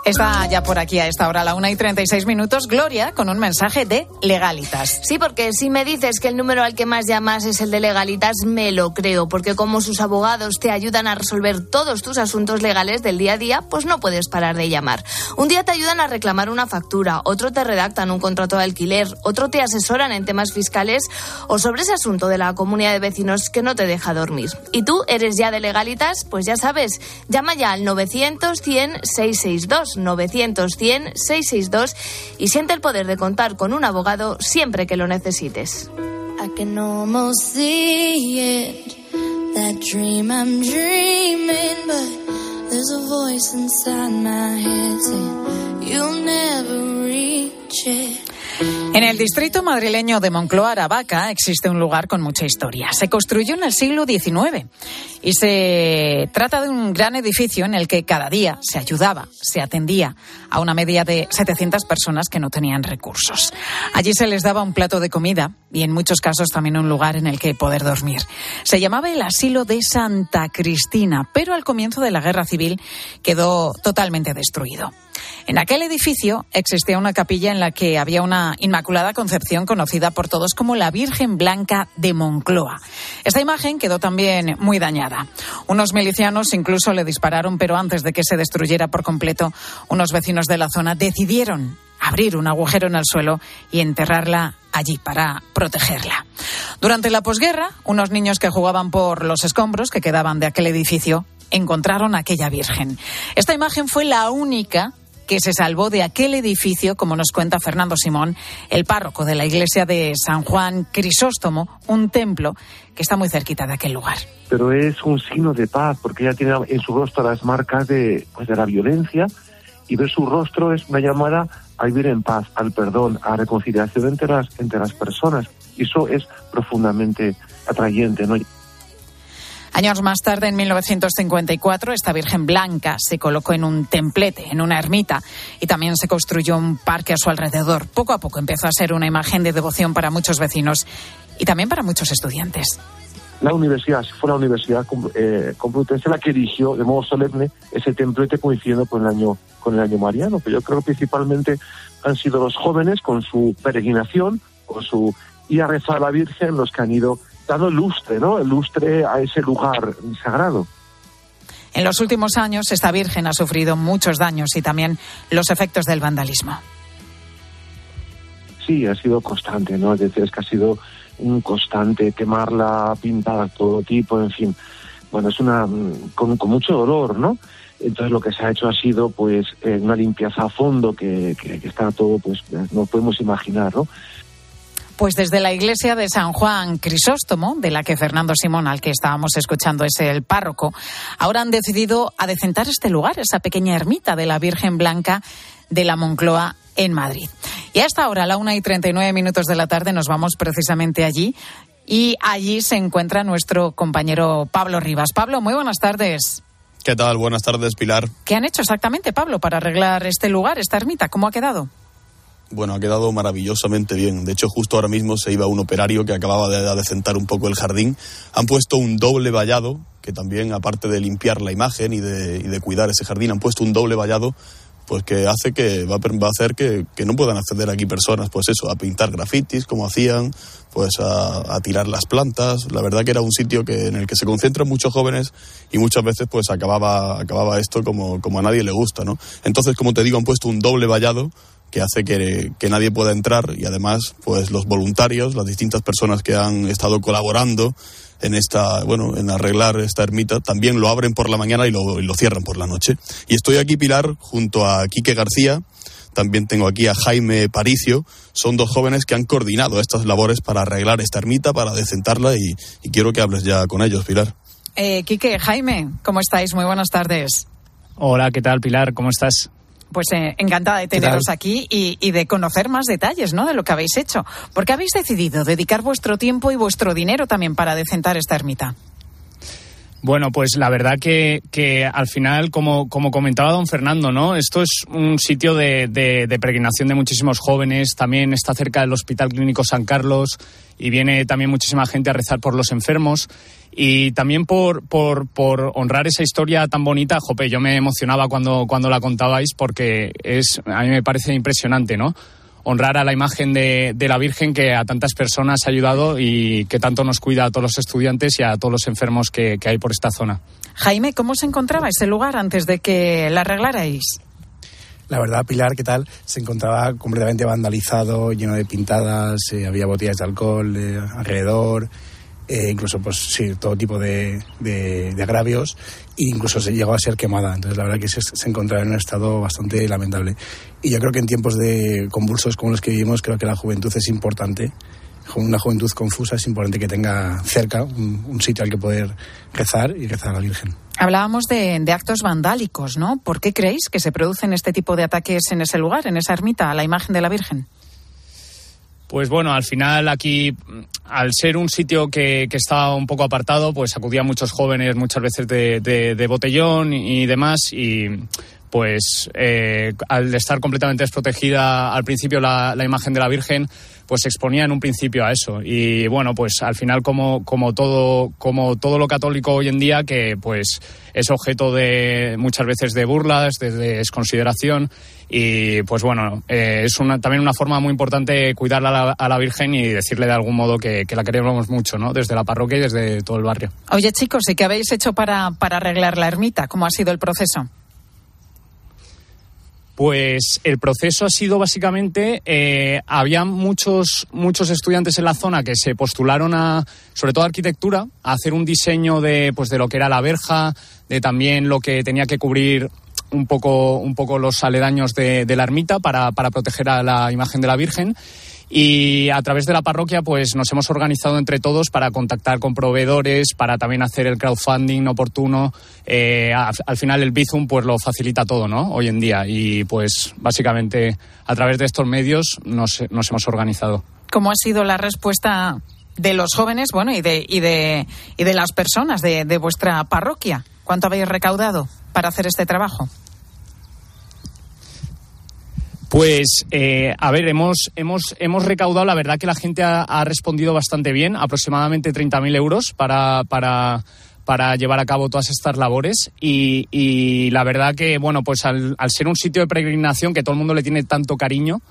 [SPEAKER 1] Está ya por aquí a esta hora, a la 1 y 36 minutos, Gloria, con un mensaje de Legalitas.
[SPEAKER 27] Sí, porque si me dices que el número al que más llamas es el de Legalitas, me lo creo, porque como sus abogados te ayudan a resolver todos tus asuntos legales del día a día, pues no puedes parar de llamar. Un día te ayudan a reclamar una factura, otro te redactan un contrato de alquiler, otro te asesoran en temas fiscales o sobre ese asunto de la comunidad de vecinos que no te deja dormir. ¿Y tú eres ya de Legalitas? Pues ya sabes, llama ya al 900 100 662 900 100 662 y siente el poder de contar con un abogado siempre que lo necesites.
[SPEAKER 28] There's a voice inside my head saying you'll never reach it.
[SPEAKER 1] En el distrito madrileño de Moncloa, Aravaca, existe un lugar con mucha historia. Se construyó en el siglo XIX y se trata de un gran edificio en el que cada día se ayudaba, se atendía a una media de 700 personas que no tenían recursos. Allí se les daba un plato de comida y en muchos casos también un lugar en el que poder dormir. Se llamaba el asilo de Santa Cristina, pero al comienzo de la guerra civil quedó totalmente destruido. En aquel edificio existía una capilla en la que había una Inmaculada Concepción conocida por todos como la Virgen Blanca de Moncloa. Esta imagen quedó también muy dañada. Unos milicianos incluso le dispararon, pero antes de que se destruyera por completo, unos vecinos de la zona decidieron abrir un agujero en el suelo y enterrarla allí para protegerla. Durante la posguerra, unos niños que jugaban por los escombros que quedaban de aquel edificio encontraron a aquella Virgen. Esta imagen fue la única que se salvó de aquel edificio, como nos cuenta Fernando Simón, el párroco de la iglesia de San Juan Crisóstomo, un templo que está muy cerquita de aquel lugar.
[SPEAKER 29] Pero es un signo de paz, porque ella tiene en su rostro las marcas de, pues, de la violencia y ver su rostro es una llamada a vivir en paz, al perdón, a reconciliación entre las, entre las personas. Y eso es profundamente atrayente, ¿no?
[SPEAKER 1] Años más tarde, en 1954, esta Virgen Blanca se colocó en un templete, en una ermita, y también se construyó un parque a su alrededor. Poco a poco empezó a ser una imagen de devoción para muchos vecinos y también para muchos estudiantes.
[SPEAKER 29] La universidad, si fue la Universidad eh, Complutense la que erigió de modo solemne ese templete coincidiendo con el año con el año mariano, pero yo creo que principalmente han sido los jóvenes con su peregrinación, con su ir a rezar a la Virgen, los que han ido dando lustre, ¿no? El lustre a ese lugar sagrado.
[SPEAKER 1] En los últimos años, esta Virgen ha sufrido muchos daños y también los efectos del vandalismo.
[SPEAKER 29] Sí, ha sido constante, ¿no? Es decir, es que ha sido un constante, quemarla, pintar todo tipo, en fin. Bueno, es una con, con mucho dolor, ¿no? Entonces lo que se ha hecho ha sido pues eh, una limpieza a fondo que, que, que está todo, pues no podemos imaginar, ¿no?
[SPEAKER 1] Pues desde la iglesia de San Juan Crisóstomo, de la que Fernando Simón, al que estábamos escuchando, es el párroco, ahora han decidido adecentar este lugar, esa pequeña ermita de la Virgen Blanca de la Moncloa en Madrid. Y hasta ahora, a la una y treinta y nueve minutos de la tarde, nos vamos precisamente allí. Y allí se encuentra nuestro compañero Pablo Rivas. Pablo, muy buenas tardes.
[SPEAKER 30] ¿Qué tal? Buenas tardes, Pilar.
[SPEAKER 1] ¿Qué han hecho exactamente, Pablo, para arreglar este lugar, esta ermita? ¿Cómo ha quedado?
[SPEAKER 30] Bueno, ha quedado maravillosamente bien. De hecho, justo ahora mismo se iba un operario que acababa de adecentar un poco el jardín. Han puesto un doble vallado, que también, aparte de limpiar la imagen y de, y de cuidar ese jardín, han puesto un doble vallado pues que hace que va, a hacer que, que, no puedan acceder aquí personas, pues eso, a pintar grafitis como hacían, pues a, a, tirar las plantas. La verdad que era un sitio que, en el que se concentran muchos jóvenes y muchas veces pues acababa, acababa esto como, como a nadie le gusta, ¿no? Entonces, como te digo, han puesto un doble vallado que hace que, que, nadie pueda entrar y además pues los voluntarios, las distintas personas que han estado colaborando en esta, bueno, en arreglar esta ermita, también lo abren por la mañana y lo, y lo cierran por la noche. Y estoy aquí, Pilar, junto a Quique García, también tengo aquí a Jaime Paricio, son dos jóvenes que han coordinado estas labores para arreglar esta ermita, para decentarla y, y quiero que hables ya con ellos, Pilar.
[SPEAKER 1] Eh, Quique, Jaime, ¿cómo estáis? Muy buenas tardes.
[SPEAKER 31] Hola, ¿qué tal, Pilar? ¿Cómo estás?
[SPEAKER 1] Pues eh, encantada de teneros aquí y, y, de conocer más detalles ¿no? de lo que habéis hecho. ¿Por qué habéis decidido dedicar vuestro tiempo y vuestro dinero también para decentar esta ermita?
[SPEAKER 31] Bueno, pues la verdad que, que al final, como, como, comentaba don Fernando, ¿no? Esto es un sitio de, de, de, peregrinación de muchísimos jóvenes, también está cerca del Hospital Clínico San Carlos y viene también muchísima gente a rezar por los enfermos. Y también por, por, por honrar esa historia tan bonita, Jope, yo me emocionaba cuando, cuando la contabais porque es, a mí me parece impresionante, ¿no? honrar a la imagen de, de, la Virgen que a tantas personas ha ayudado y que tanto nos cuida a todos los estudiantes y a todos los enfermos que, que hay por esta zona.
[SPEAKER 1] Jaime, ¿cómo se encontraba ese lugar antes de que la arreglarais?
[SPEAKER 32] La verdad, Pilar, ¿qué tal? Se encontraba completamente vandalizado, lleno de pintadas, eh, había botellas de alcohol eh, alrededor. Eh, incluso pues sí, todo tipo de, de, agravios e incluso se llegó a ser quemada. Entonces la verdad que se, se encontraba en un estado bastante lamentable. Y yo creo que en tiempos de convulsos como los que vivimos, creo que la juventud es importante. Una juventud confusa es importante que tenga cerca un, un sitio al que poder rezar y rezar a la Virgen.
[SPEAKER 1] Hablábamos de, de, actos vandálicos, ¿no? ¿Por qué creéis que se producen este tipo de ataques en ese lugar, en esa ermita, a la imagen de la Virgen?
[SPEAKER 31] Pues bueno, al final aquí, al ser un sitio que, que está un poco apartado, pues acudían muchos jóvenes muchas veces de, de, botellón y, y, demás y pues eh, al estar completamente desprotegida al principio la, la, imagen de la Virgen, pues se exponía en un principio a eso. Y bueno, pues al final como, como, todo, como todo lo católico hoy en día, que pues es objeto de muchas veces de burlas, de, de desconsideración. Y pues bueno, eh, es una, también una forma muy importante cuidar a la, a la, Virgen y decirle de algún modo que, que, la queremos mucho, ¿no? Desde la parroquia y desde todo el barrio.
[SPEAKER 1] Oye chicos, ¿y qué habéis hecho para, para arreglar la ermita? ¿Cómo ha sido el proceso?
[SPEAKER 31] Pues el proceso ha sido básicamente, eh, había muchos, muchos estudiantes en la zona que se postularon a, sobre todo a arquitectura, a hacer un diseño de, pues de lo que era la verja, de también lo que tenía que cubrir un poco, un poco los aledaños de, de la ermita para, para proteger a la imagen de la Virgen y a través de la parroquia pues nos hemos organizado entre todos para contactar con proveedores, para también hacer el crowdfunding oportuno. Eh, al final el Bizum pues lo facilita todo, ¿no? Hoy en día y pues básicamente a través de estos medios nos, nos hemos organizado.
[SPEAKER 1] ¿Cómo ha sido la respuesta de los jóvenes, bueno, y de, y de, y de las personas de vuestra parroquia? ¿Cuánto habéis recaudado para hacer este trabajo?
[SPEAKER 31] Pues, eh, a ver, hemos, hemos, hemos recaudado, la verdad que la gente ha, ha respondido bastante bien, aproximadamente 30.000 euros para, para, para llevar a cabo todas estas labores y, la verdad que, bueno, pues al, al, ser un sitio de peregrinación que todo el mundo le tiene tanto cariño,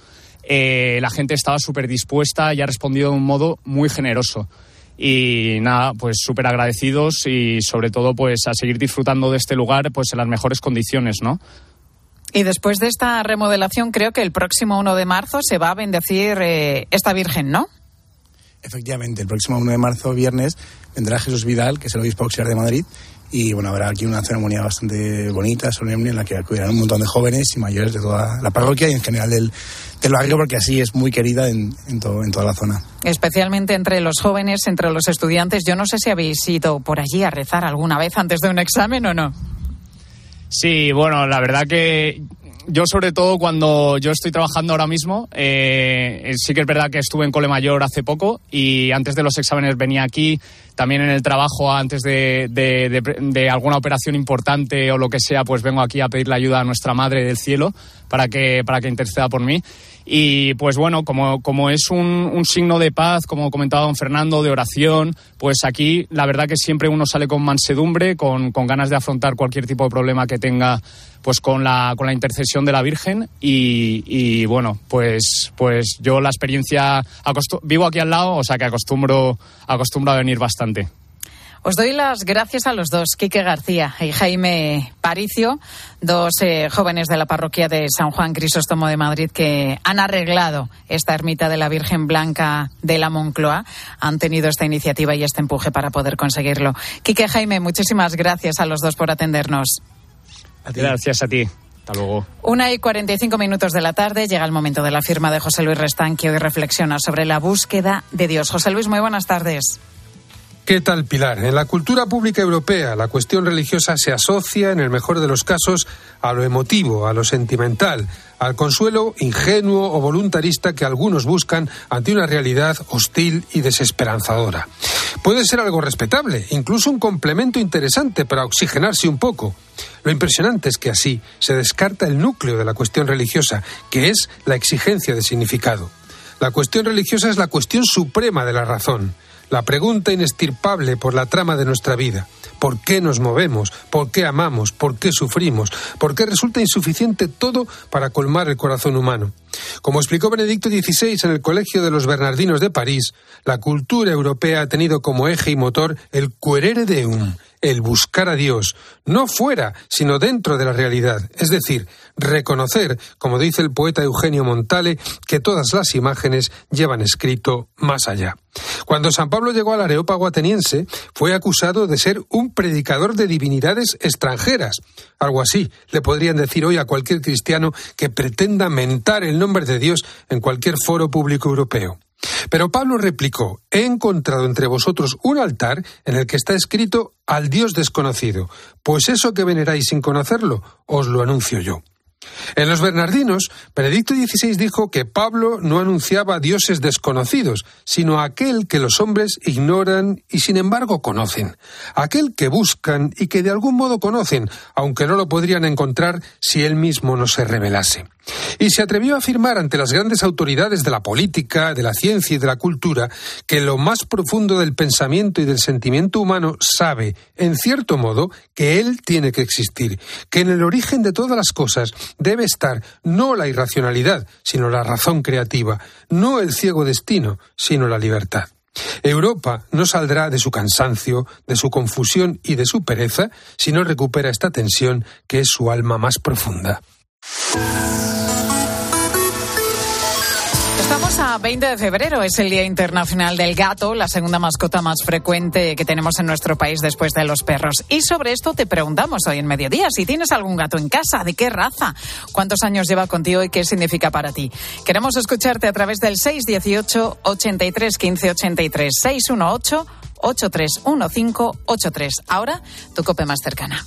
[SPEAKER 31] eh, la gente estaba súper dispuesta y ha respondido de un modo muy generoso. Y nada, pues súper agradecidos y sobre todo pues a seguir disfrutando de este lugar pues en las mejores condiciones, ¿no?
[SPEAKER 1] Y después de esta remodelación, creo que el próximo 1 de marzo se va a bendecir eh, esta Virgen, ¿no?
[SPEAKER 32] Efectivamente, el próximo 1 de marzo, viernes, vendrá Jesús Vidal, que es el obispo auxiliar de Madrid, y bueno, habrá aquí una ceremonia bastante bonita, solemne, en la que acudirán un montón de jóvenes y mayores de toda la parroquia y en general del, del barrio, porque así es muy querida en, en, todo, en toda la zona.
[SPEAKER 1] Especialmente entre los jóvenes, entre los estudiantes. Yo no sé si habéis ido por allí a rezar alguna vez antes de un examen o no.
[SPEAKER 31] Sí, bueno, la verdad que yo sobre todo cuando yo estoy trabajando ahora mismo, eh, sí que es verdad que estuve en Cole Mayor hace poco y antes de los exámenes venía aquí, también en el trabajo antes de, de, de, alguna operación importante o lo que sea, pues vengo aquí a pedirle ayuda a nuestra Madre del Cielo para que, para que interceda por mí. Y pues bueno, como, como es un, signo de paz, como comentaba don Fernando, de oración, pues aquí la verdad que siempre uno sale con mansedumbre, con, con ganas de afrontar cualquier tipo de problema que tenga pues con la, con la intercesión de la Virgen y, y bueno, pues, pues yo la experiencia, vivo aquí al lado, o sea que acostumbro, acostumbro a venir bastante.
[SPEAKER 1] Os doy las gracias a los dos, Quique García y Jaime Paricio, dos eh, jóvenes de la parroquia de San Juan Crisóstomo de Madrid que han arreglado esta ermita de la Virgen Blanca de la Moncloa. Han tenido esta iniciativa y este empuje para poder conseguirlo. Quique, Jaime, muchísimas gracias a los dos por atendernos.
[SPEAKER 31] A Gracias a ti. Hasta luego.
[SPEAKER 1] Una y 45 minutos de la tarde llega el momento de la firma de José Luis Restán, que hoy reflexiona sobre la búsqueda de Dios. José Luis, muy buenas tardes.
[SPEAKER 33] ¿Qué tal, Pilar? En la cultura pública europea, la cuestión religiosa se asocia, en el mejor de los casos, a lo emotivo, a lo sentimental, al consuelo ingenuo o voluntarista que algunos buscan ante una realidad hostil y desesperanzadora. Puede ser algo respetable, incluso un complemento interesante para oxigenarse un poco. Lo impresionante es que así se descarta el núcleo de la cuestión religiosa, que es la exigencia de significado. La cuestión religiosa es la cuestión suprema de la razón la pregunta inestirpable por la trama de nuestra vida. ¿Por qué nos movemos? ¿Por qué amamos? ¿Por qué sufrimos? ¿Por qué resulta insuficiente todo para colmar el corazón humano? Como explicó Benedicto XVI en el Colegio de los Bernardinos de París, la cultura europea ha tenido como eje y motor el querere deum, el buscar a Dios, no fuera, sino dentro de la realidad, es decir, reconocer, como dice el poeta Eugenio Montale, que todas las imágenes llevan escrito más allá. Cuando San Pablo llegó al Areópago ateniense, fue acusado de ser un predicador de divinidades extranjeras. Algo así le podrían decir hoy a cualquier cristiano que pretenda mentar el nombre de Dios en cualquier foro público europeo. Pero Pablo replicó, he encontrado entre vosotros un altar en el que está escrito al Dios desconocido, pues eso que veneráis sin conocerlo, os lo anuncio yo. En los Bernardinos, Benedicto XVI dijo que Pablo no anunciaba dioses desconocidos, sino aquel que los hombres ignoran y sin embargo conocen, aquel que buscan y que de algún modo conocen, aunque no lo podrían encontrar si él mismo no se revelase. Y se atrevió a afirmar ante las grandes autoridades de la política, de la ciencia y de la cultura que lo más profundo del pensamiento y del sentimiento humano sabe, en cierto modo, que él tiene que existir, que en el origen de todas las cosas debe estar no la irracionalidad, sino la razón creativa, no el ciego destino, sino la libertad. Europa no saldrá de su cansancio, de su confusión y de su pereza si no recupera esta tensión que es su alma más profunda.
[SPEAKER 1] Estamos a 20 de febrero, es el Día Internacional del Gato, la segunda mascota más frecuente que tenemos en nuestro país después de los perros. Y sobre esto te preguntamos hoy en mediodía, si tienes algún gato en casa, ¿de qué raza? ¿Cuántos años lleva contigo y qué significa para ti? Queremos escucharte a través del 618 83 15 83 618 8315 83. Ahora, tu cope más cercana.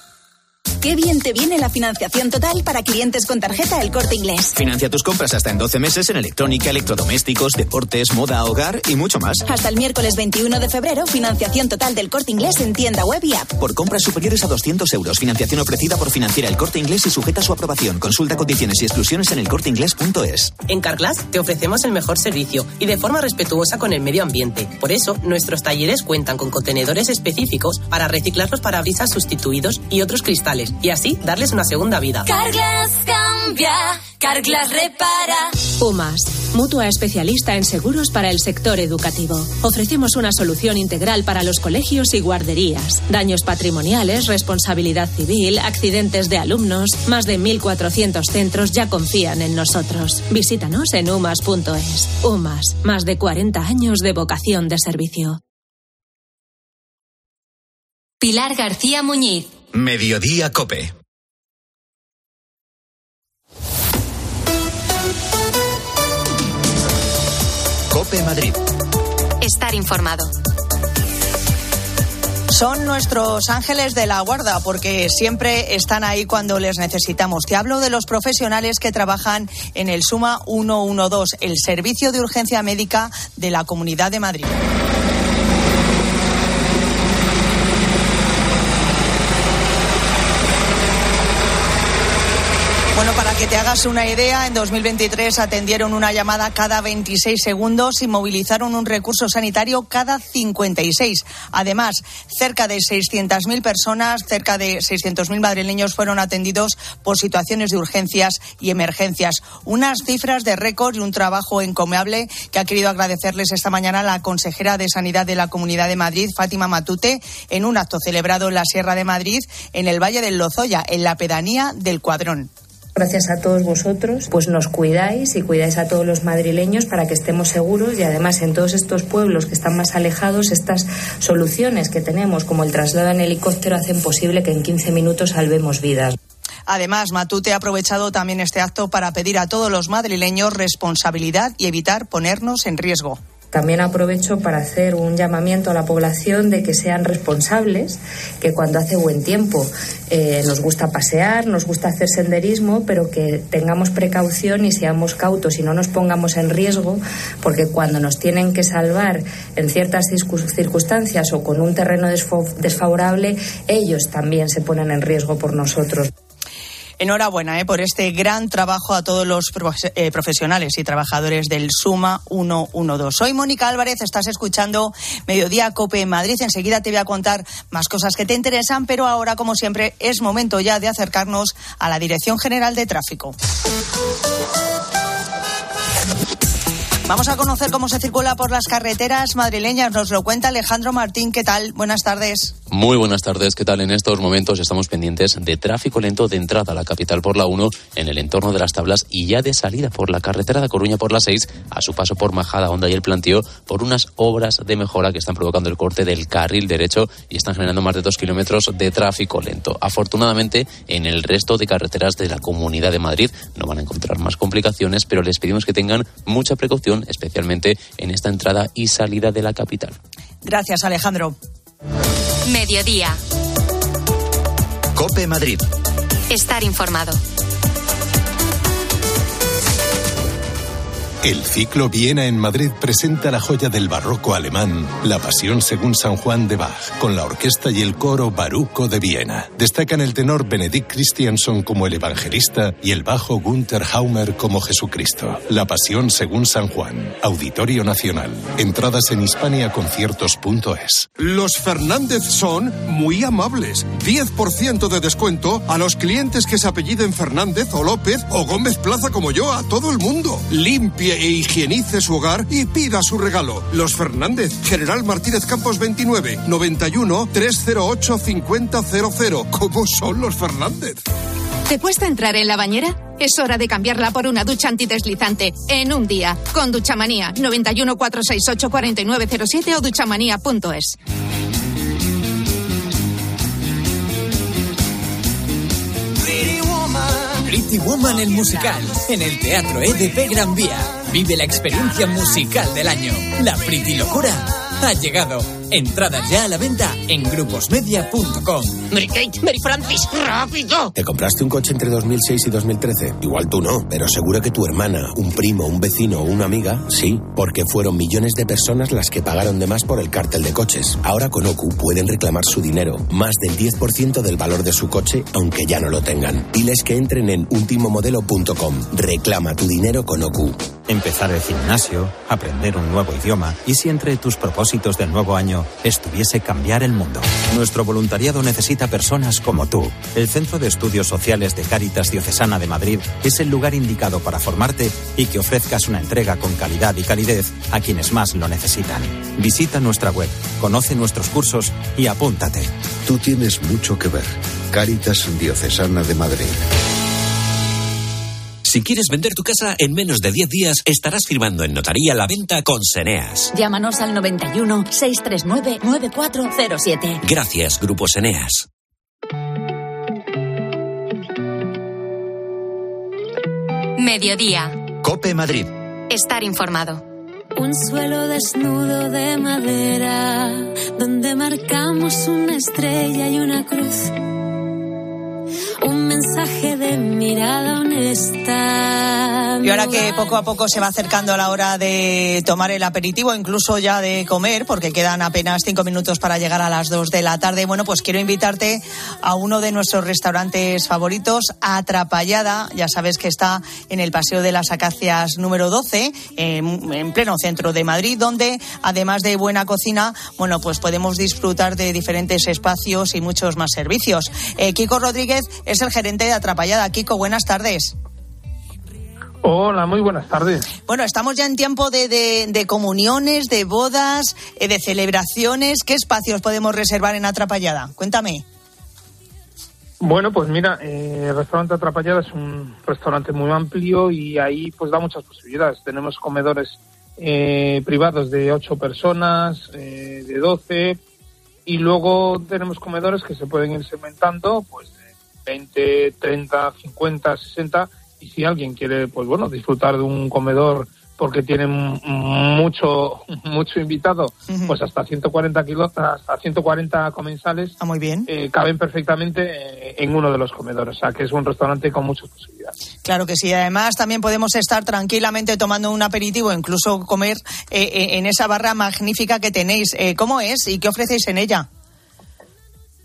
[SPEAKER 34] Qué bien te viene la financiación total para clientes con tarjeta El Corte Inglés.
[SPEAKER 35] Financia tus compras hasta en 12 meses en electrónica, electrodomésticos, deportes, moda, hogar y mucho más.
[SPEAKER 34] Hasta el miércoles 21 de febrero, financiación total del Corte Inglés en tienda web y app.
[SPEAKER 35] Por compras superiores a 200 euros, financiación ofrecida por Financiera El Corte Inglés y sujeta a su aprobación. Consulta condiciones y exclusiones en elcorteinglés.es.
[SPEAKER 36] En Carglass te ofrecemos el mejor servicio y de forma respetuosa con el medio ambiente. Por eso, nuestros talleres cuentan con contenedores específicos para reciclar los parabrisas sustituidos y otros cristales y así darles una segunda vida.
[SPEAKER 34] Carglass cambia, Carglass repara.
[SPEAKER 37] UMAS, mutua especialista en seguros para el sector educativo. Ofrecemos una solución integral para los colegios y guarderías. Daños patrimoniales, responsabilidad civil, accidentes de alumnos. Más de 1.400 centros ya confían en nosotros. Visítanos en umas.es. UMAS, más de 40 años de vocación de servicio.
[SPEAKER 22] Pilar García Muñiz.
[SPEAKER 2] Mediodía Cope. Cope Madrid.
[SPEAKER 22] Estar informado.
[SPEAKER 17] Son nuestros ángeles de la guarda porque siempre están ahí cuando les necesitamos. Te hablo de los profesionales que trabajan en el Suma 112, el servicio de urgencia médica de la Comunidad de Madrid. Bueno, para que te hagas una idea, en 2023 atendieron una llamada cada 26 segundos y movilizaron un recurso sanitario cada 56. Además, cerca de 600.000 personas, cerca de 600.000 madrileños fueron atendidos por situaciones de urgencias y emergencias. Unas cifras de récord y un trabajo encomiable que ha querido agradecerles esta mañana la consejera de Sanidad de la Comunidad de Madrid, Fátima Matute, en un acto celebrado en la Sierra de Madrid, en el Valle del Lozoya, en la pedanía del Cuadrón.
[SPEAKER 38] Gracias a todos vosotros, pues nos cuidáis y cuidáis a todos los madrileños para que estemos seguros y además en todos estos pueblos que están más alejados, estas soluciones que tenemos, como el traslado en helicóptero, hacen posible que en 15 minutos salvemos vidas.
[SPEAKER 17] Además, Matute ha aprovechado también este acto para pedir a todos los madrileños responsabilidad y evitar ponernos en riesgo.
[SPEAKER 38] También aprovecho para hacer un llamamiento a la población de que sean responsables, que cuando hace buen tiempo eh, nos gusta pasear, nos gusta hacer senderismo, pero que tengamos precaución y seamos cautos y no nos pongamos en riesgo, porque cuando nos tienen que salvar en ciertas circunstancias o con un terreno desfavorable, ellos también se ponen en riesgo por nosotros.
[SPEAKER 17] Enhorabuena eh, por este gran trabajo a todos los eh, profesionales y trabajadores del Suma 112. Soy Mónica Álvarez, estás escuchando Mediodía Cope en Madrid. Enseguida te voy a contar más cosas que te interesan, pero ahora, como siempre, es momento ya de acercarnos a la Dirección General de Tráfico. Vamos a conocer cómo se circula por las carreteras madrileñas. Nos lo cuenta Alejandro Martín. ¿Qué tal? Buenas tardes.
[SPEAKER 39] Muy buenas tardes. ¿Qué tal? En estos momentos estamos pendientes de tráfico lento de entrada a la capital por la 1 en el entorno de las tablas y ya de salida por la carretera de Coruña por la 6 a su paso por Majada, Honda y el Plantío por unas obras de mejora que están provocando el corte del carril derecho y están generando más de dos kilómetros de tráfico lento. Afortunadamente, en el resto de carreteras de la Comunidad de Madrid no van a encontrar más complicaciones, pero les pedimos que tengan mucha precaución, especialmente en esta entrada y salida de la capital.
[SPEAKER 17] Gracias, Alejandro.
[SPEAKER 22] Mediodía.
[SPEAKER 2] Cope Madrid.
[SPEAKER 22] Estar informado.
[SPEAKER 40] El ciclo Viena en Madrid presenta la joya del barroco alemán, La Pasión según San Juan de Bach, con la orquesta y el coro Baruco de Viena. Destacan el tenor Benedict Christianson como el evangelista y el bajo Gunther Haumer como Jesucristo. La Pasión según San Juan, Auditorio Nacional. Entradas en hispaniaconciertos.es.
[SPEAKER 41] Los Fernández son muy amables. 10% de descuento a los clientes que se apelliden Fernández o López o Gómez Plaza como yo, a todo el mundo. Limpie e higienice su hogar y pida su regalo. Los Fernández, General Martínez Campos 29, 91 308 5000. ¿Cómo son los Fernández?
[SPEAKER 42] ¿Te cuesta entrar en la bañera? Es hora de cambiarla por una ducha antideslizante en un día. Con Duchamanía 91 468 4907 o duchamanía.es.
[SPEAKER 43] Pretty Woman el musical en el Teatro EDP Gran Vía.
[SPEAKER 44] Vive la experiencia musical del año. La Pretty Locura ha llegado. Entradas ya a la venta en gruposmedia.com.
[SPEAKER 45] Mary Kate, Mary Francis, rápido.
[SPEAKER 46] ¿Te compraste un coche entre 2006 y 2013? Igual tú no, pero seguro que tu hermana, un primo, un vecino o una amiga, sí, porque fueron millones de personas las que pagaron de más por el cártel de coches. Ahora con OCU pueden reclamar su dinero, más del 10% del valor de su coche, aunque ya no lo tengan. Diles que entren en ultimomodelo.com. Reclama tu dinero con OCU.
[SPEAKER 47] Empezar el gimnasio, aprender un nuevo idioma y si entre tus propósitos del nuevo año estuviese cambiar el mundo. Nuestro voluntariado necesita personas como tú. El Centro de Estudios Sociales de Cáritas Diocesana de Madrid es el lugar indicado para formarte y que ofrezcas una entrega con calidad y calidez a quienes más lo necesitan. Visita nuestra web, conoce nuestros cursos y apúntate.
[SPEAKER 48] Tú tienes mucho que ver. Cáritas Diocesana de Madrid.
[SPEAKER 49] Si quieres vender tu casa en menos de 10 días, estarás firmando en notaría la venta con Seneas.
[SPEAKER 50] Llámanos al 91 639 9407.
[SPEAKER 49] Gracias, Grupo Seneas.
[SPEAKER 22] Mediodía.
[SPEAKER 2] Cope Madrid.
[SPEAKER 22] Estar informado.
[SPEAKER 51] Un suelo desnudo de madera, donde marcamos una estrella y una cruz un mensaje de mirada honesta.
[SPEAKER 17] Y ahora que poco a poco se va acercando a la hora de tomar el aperitivo, incluso ya de comer, porque quedan apenas cinco minutos para llegar a las dos de la tarde, bueno, pues quiero invitarte a uno de nuestros restaurantes favoritos, Atrapallada. Ya sabes que está en el Paseo de las Acacias número 12, en pleno centro de Madrid, donde además de buena cocina, bueno, pues podemos disfrutar de diferentes espacios y muchos más servicios. Eh, Kiko Rodríguez es el gerente de Atrapallada. Kiko, buenas tardes.
[SPEAKER 52] Hola, muy buenas tardes.
[SPEAKER 17] Bueno, estamos ya en tiempo de, comuniones, de bodas, eh, de celebraciones. ¿Qué espacios podemos reservar en Atrapallada? Cuéntame.
[SPEAKER 52] Bueno, pues mira, eh, el restaurante Atrapallada es un restaurante muy amplio y ahí pues da muchas posibilidades. Tenemos comedores eh, privados de ocho personas, de 12 y luego tenemos comedores que se pueden ir segmentando, pues 20, 30, 50, 60 y si alguien quiere pues bueno disfrutar de un comedor porque tiene mucho mucho invitado, pues hasta 140 kilos, hasta 140 comensales,
[SPEAKER 17] ah, muy bien.
[SPEAKER 52] Eh, caben perfectamente eh, en uno de los comedores, o sea que es un restaurante con muchas posibilidades.
[SPEAKER 17] Claro que sí, además también podemos estar tranquilamente tomando un aperitivo, incluso comer eh, en esa barra magnífica que tenéis. ¿Cómo es y qué ofrecéis en ella?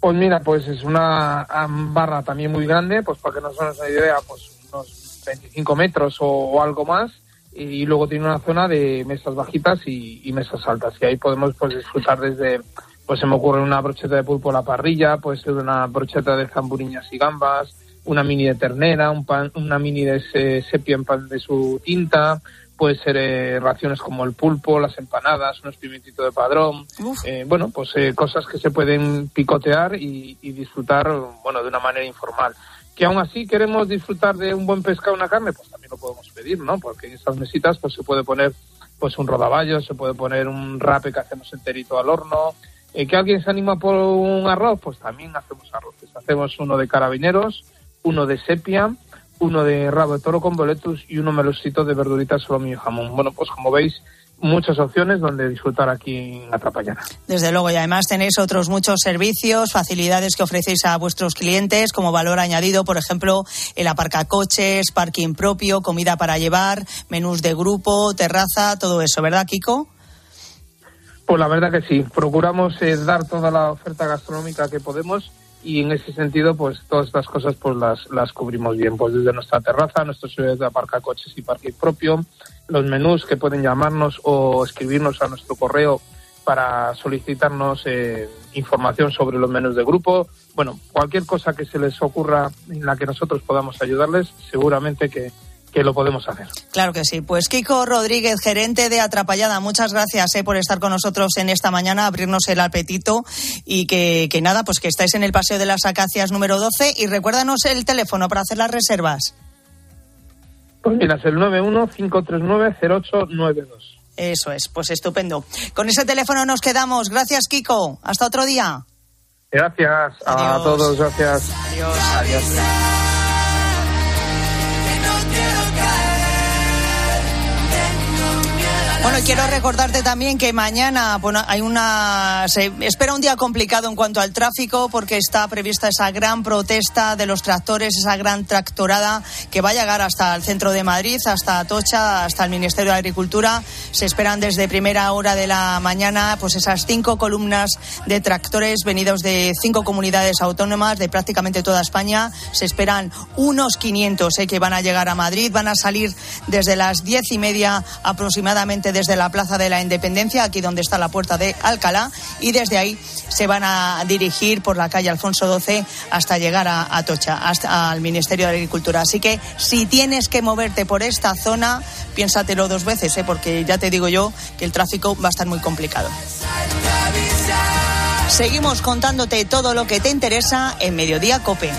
[SPEAKER 52] Pues mira, pues es una barra también muy grande, pues para que nos hagan una idea, pues unos 25 metros o, algo más. Y luego tiene una zona de mesas bajitas y, mesas altas. Y ahí podemos pues disfrutar desde, pues se me ocurre una brocheta de pulpo a la parrilla, puede ser una brocheta de zamburiñas y gambas, una mini de ternera, un pan, una mini de sepia en pan de su tinta, puede ser eh, raciones como el pulpo, las empanadas, unos pimientitos de padrón, eh, bueno, pues eh, cosas que se pueden picotear y, disfrutar, bueno, de una manera informal. Que aún así queremos disfrutar de un buen pescado, una carne, pues también lo podemos pedir, ¿no? Porque en estas mesitas pues se puede poner pues un rodaballo, se puede poner un rape que hacemos enterito al horno, que alguien se anima por un arroz, pues también hacemos arroces. Hacemos uno de carabineros, uno de sepia, uno de rabo de toro con boletus y uno melosito de verduritas, solomillo y jamón. Bueno, pues como veis, muchas opciones donde disfrutar aquí en Atrapallana.
[SPEAKER 17] Desde luego, y además tenéis otros muchos servicios, facilidades que ofrecéis a vuestros clientes como valor añadido, por ejemplo, el aparcacoches, parking propio, comida para llevar, menús de grupo, terraza, todo eso, ¿verdad, Kiko?
[SPEAKER 52] Pues la verdad que sí, procuramos eh, dar toda la oferta gastronómica que podemos y en ese sentido pues todas estas cosas pues las, las cubrimos bien. Pues desde nuestra terraza nuestros servicios de aparcar coches y parking propio los menús que pueden llamarnos o escribirnos a nuestro correo para solicitarnos eh, información sobre los menús de grupo. Bueno cualquier cosa que se les ocurra en la que nosotros podamos ayudarles seguramente que que lo podemos hacer.
[SPEAKER 17] Claro que sí. Pues Kiko Rodríguez, gerente de Atrapallada, muchas gracias eh, por estar con nosotros en esta mañana, abrirnos el apetito y que, nada, pues que estáis en el Paseo de las Acacias número 12 y recuérdanos el teléfono para hacer las reservas.
[SPEAKER 52] Pues mira, es el 915390892.
[SPEAKER 17] Eso es, pues estupendo. Con ese teléfono nos quedamos. Gracias, Kiko. Hasta otro día.
[SPEAKER 52] Gracias a todos, gracias.
[SPEAKER 17] Adiós. Adiós. Bueno, quiero recordarte también que mañana bueno, hay una se espera un día complicado en cuanto al tráfico porque está prevista esa gran protesta de los tractores, esa gran tractorada que va a llegar hasta el centro de Madrid, hasta Atocha, hasta el Ministerio de Agricultura. Se esperan desde primera hora de la mañana pues esas cinco columnas de tractores venidos de cinco comunidades autónomas de prácticamente toda España. Se esperan unos 500 eh, que van a llegar a Madrid, van a salir desde las diez y media aproximadamente desde la Plaza de la Independencia, aquí donde está la puerta de Alcalá, y desde ahí se van a dirigir por la calle Alfonso XII hasta llegar a Atocha, hasta al Ministerio de Agricultura. Así que si tienes que moverte por esta zona, piénsatelo dos veces, ¿eh? porque ya te digo yo que el tráfico va a estar muy complicado. Seguimos contándote todo lo que te interesa en Mediodía Cope.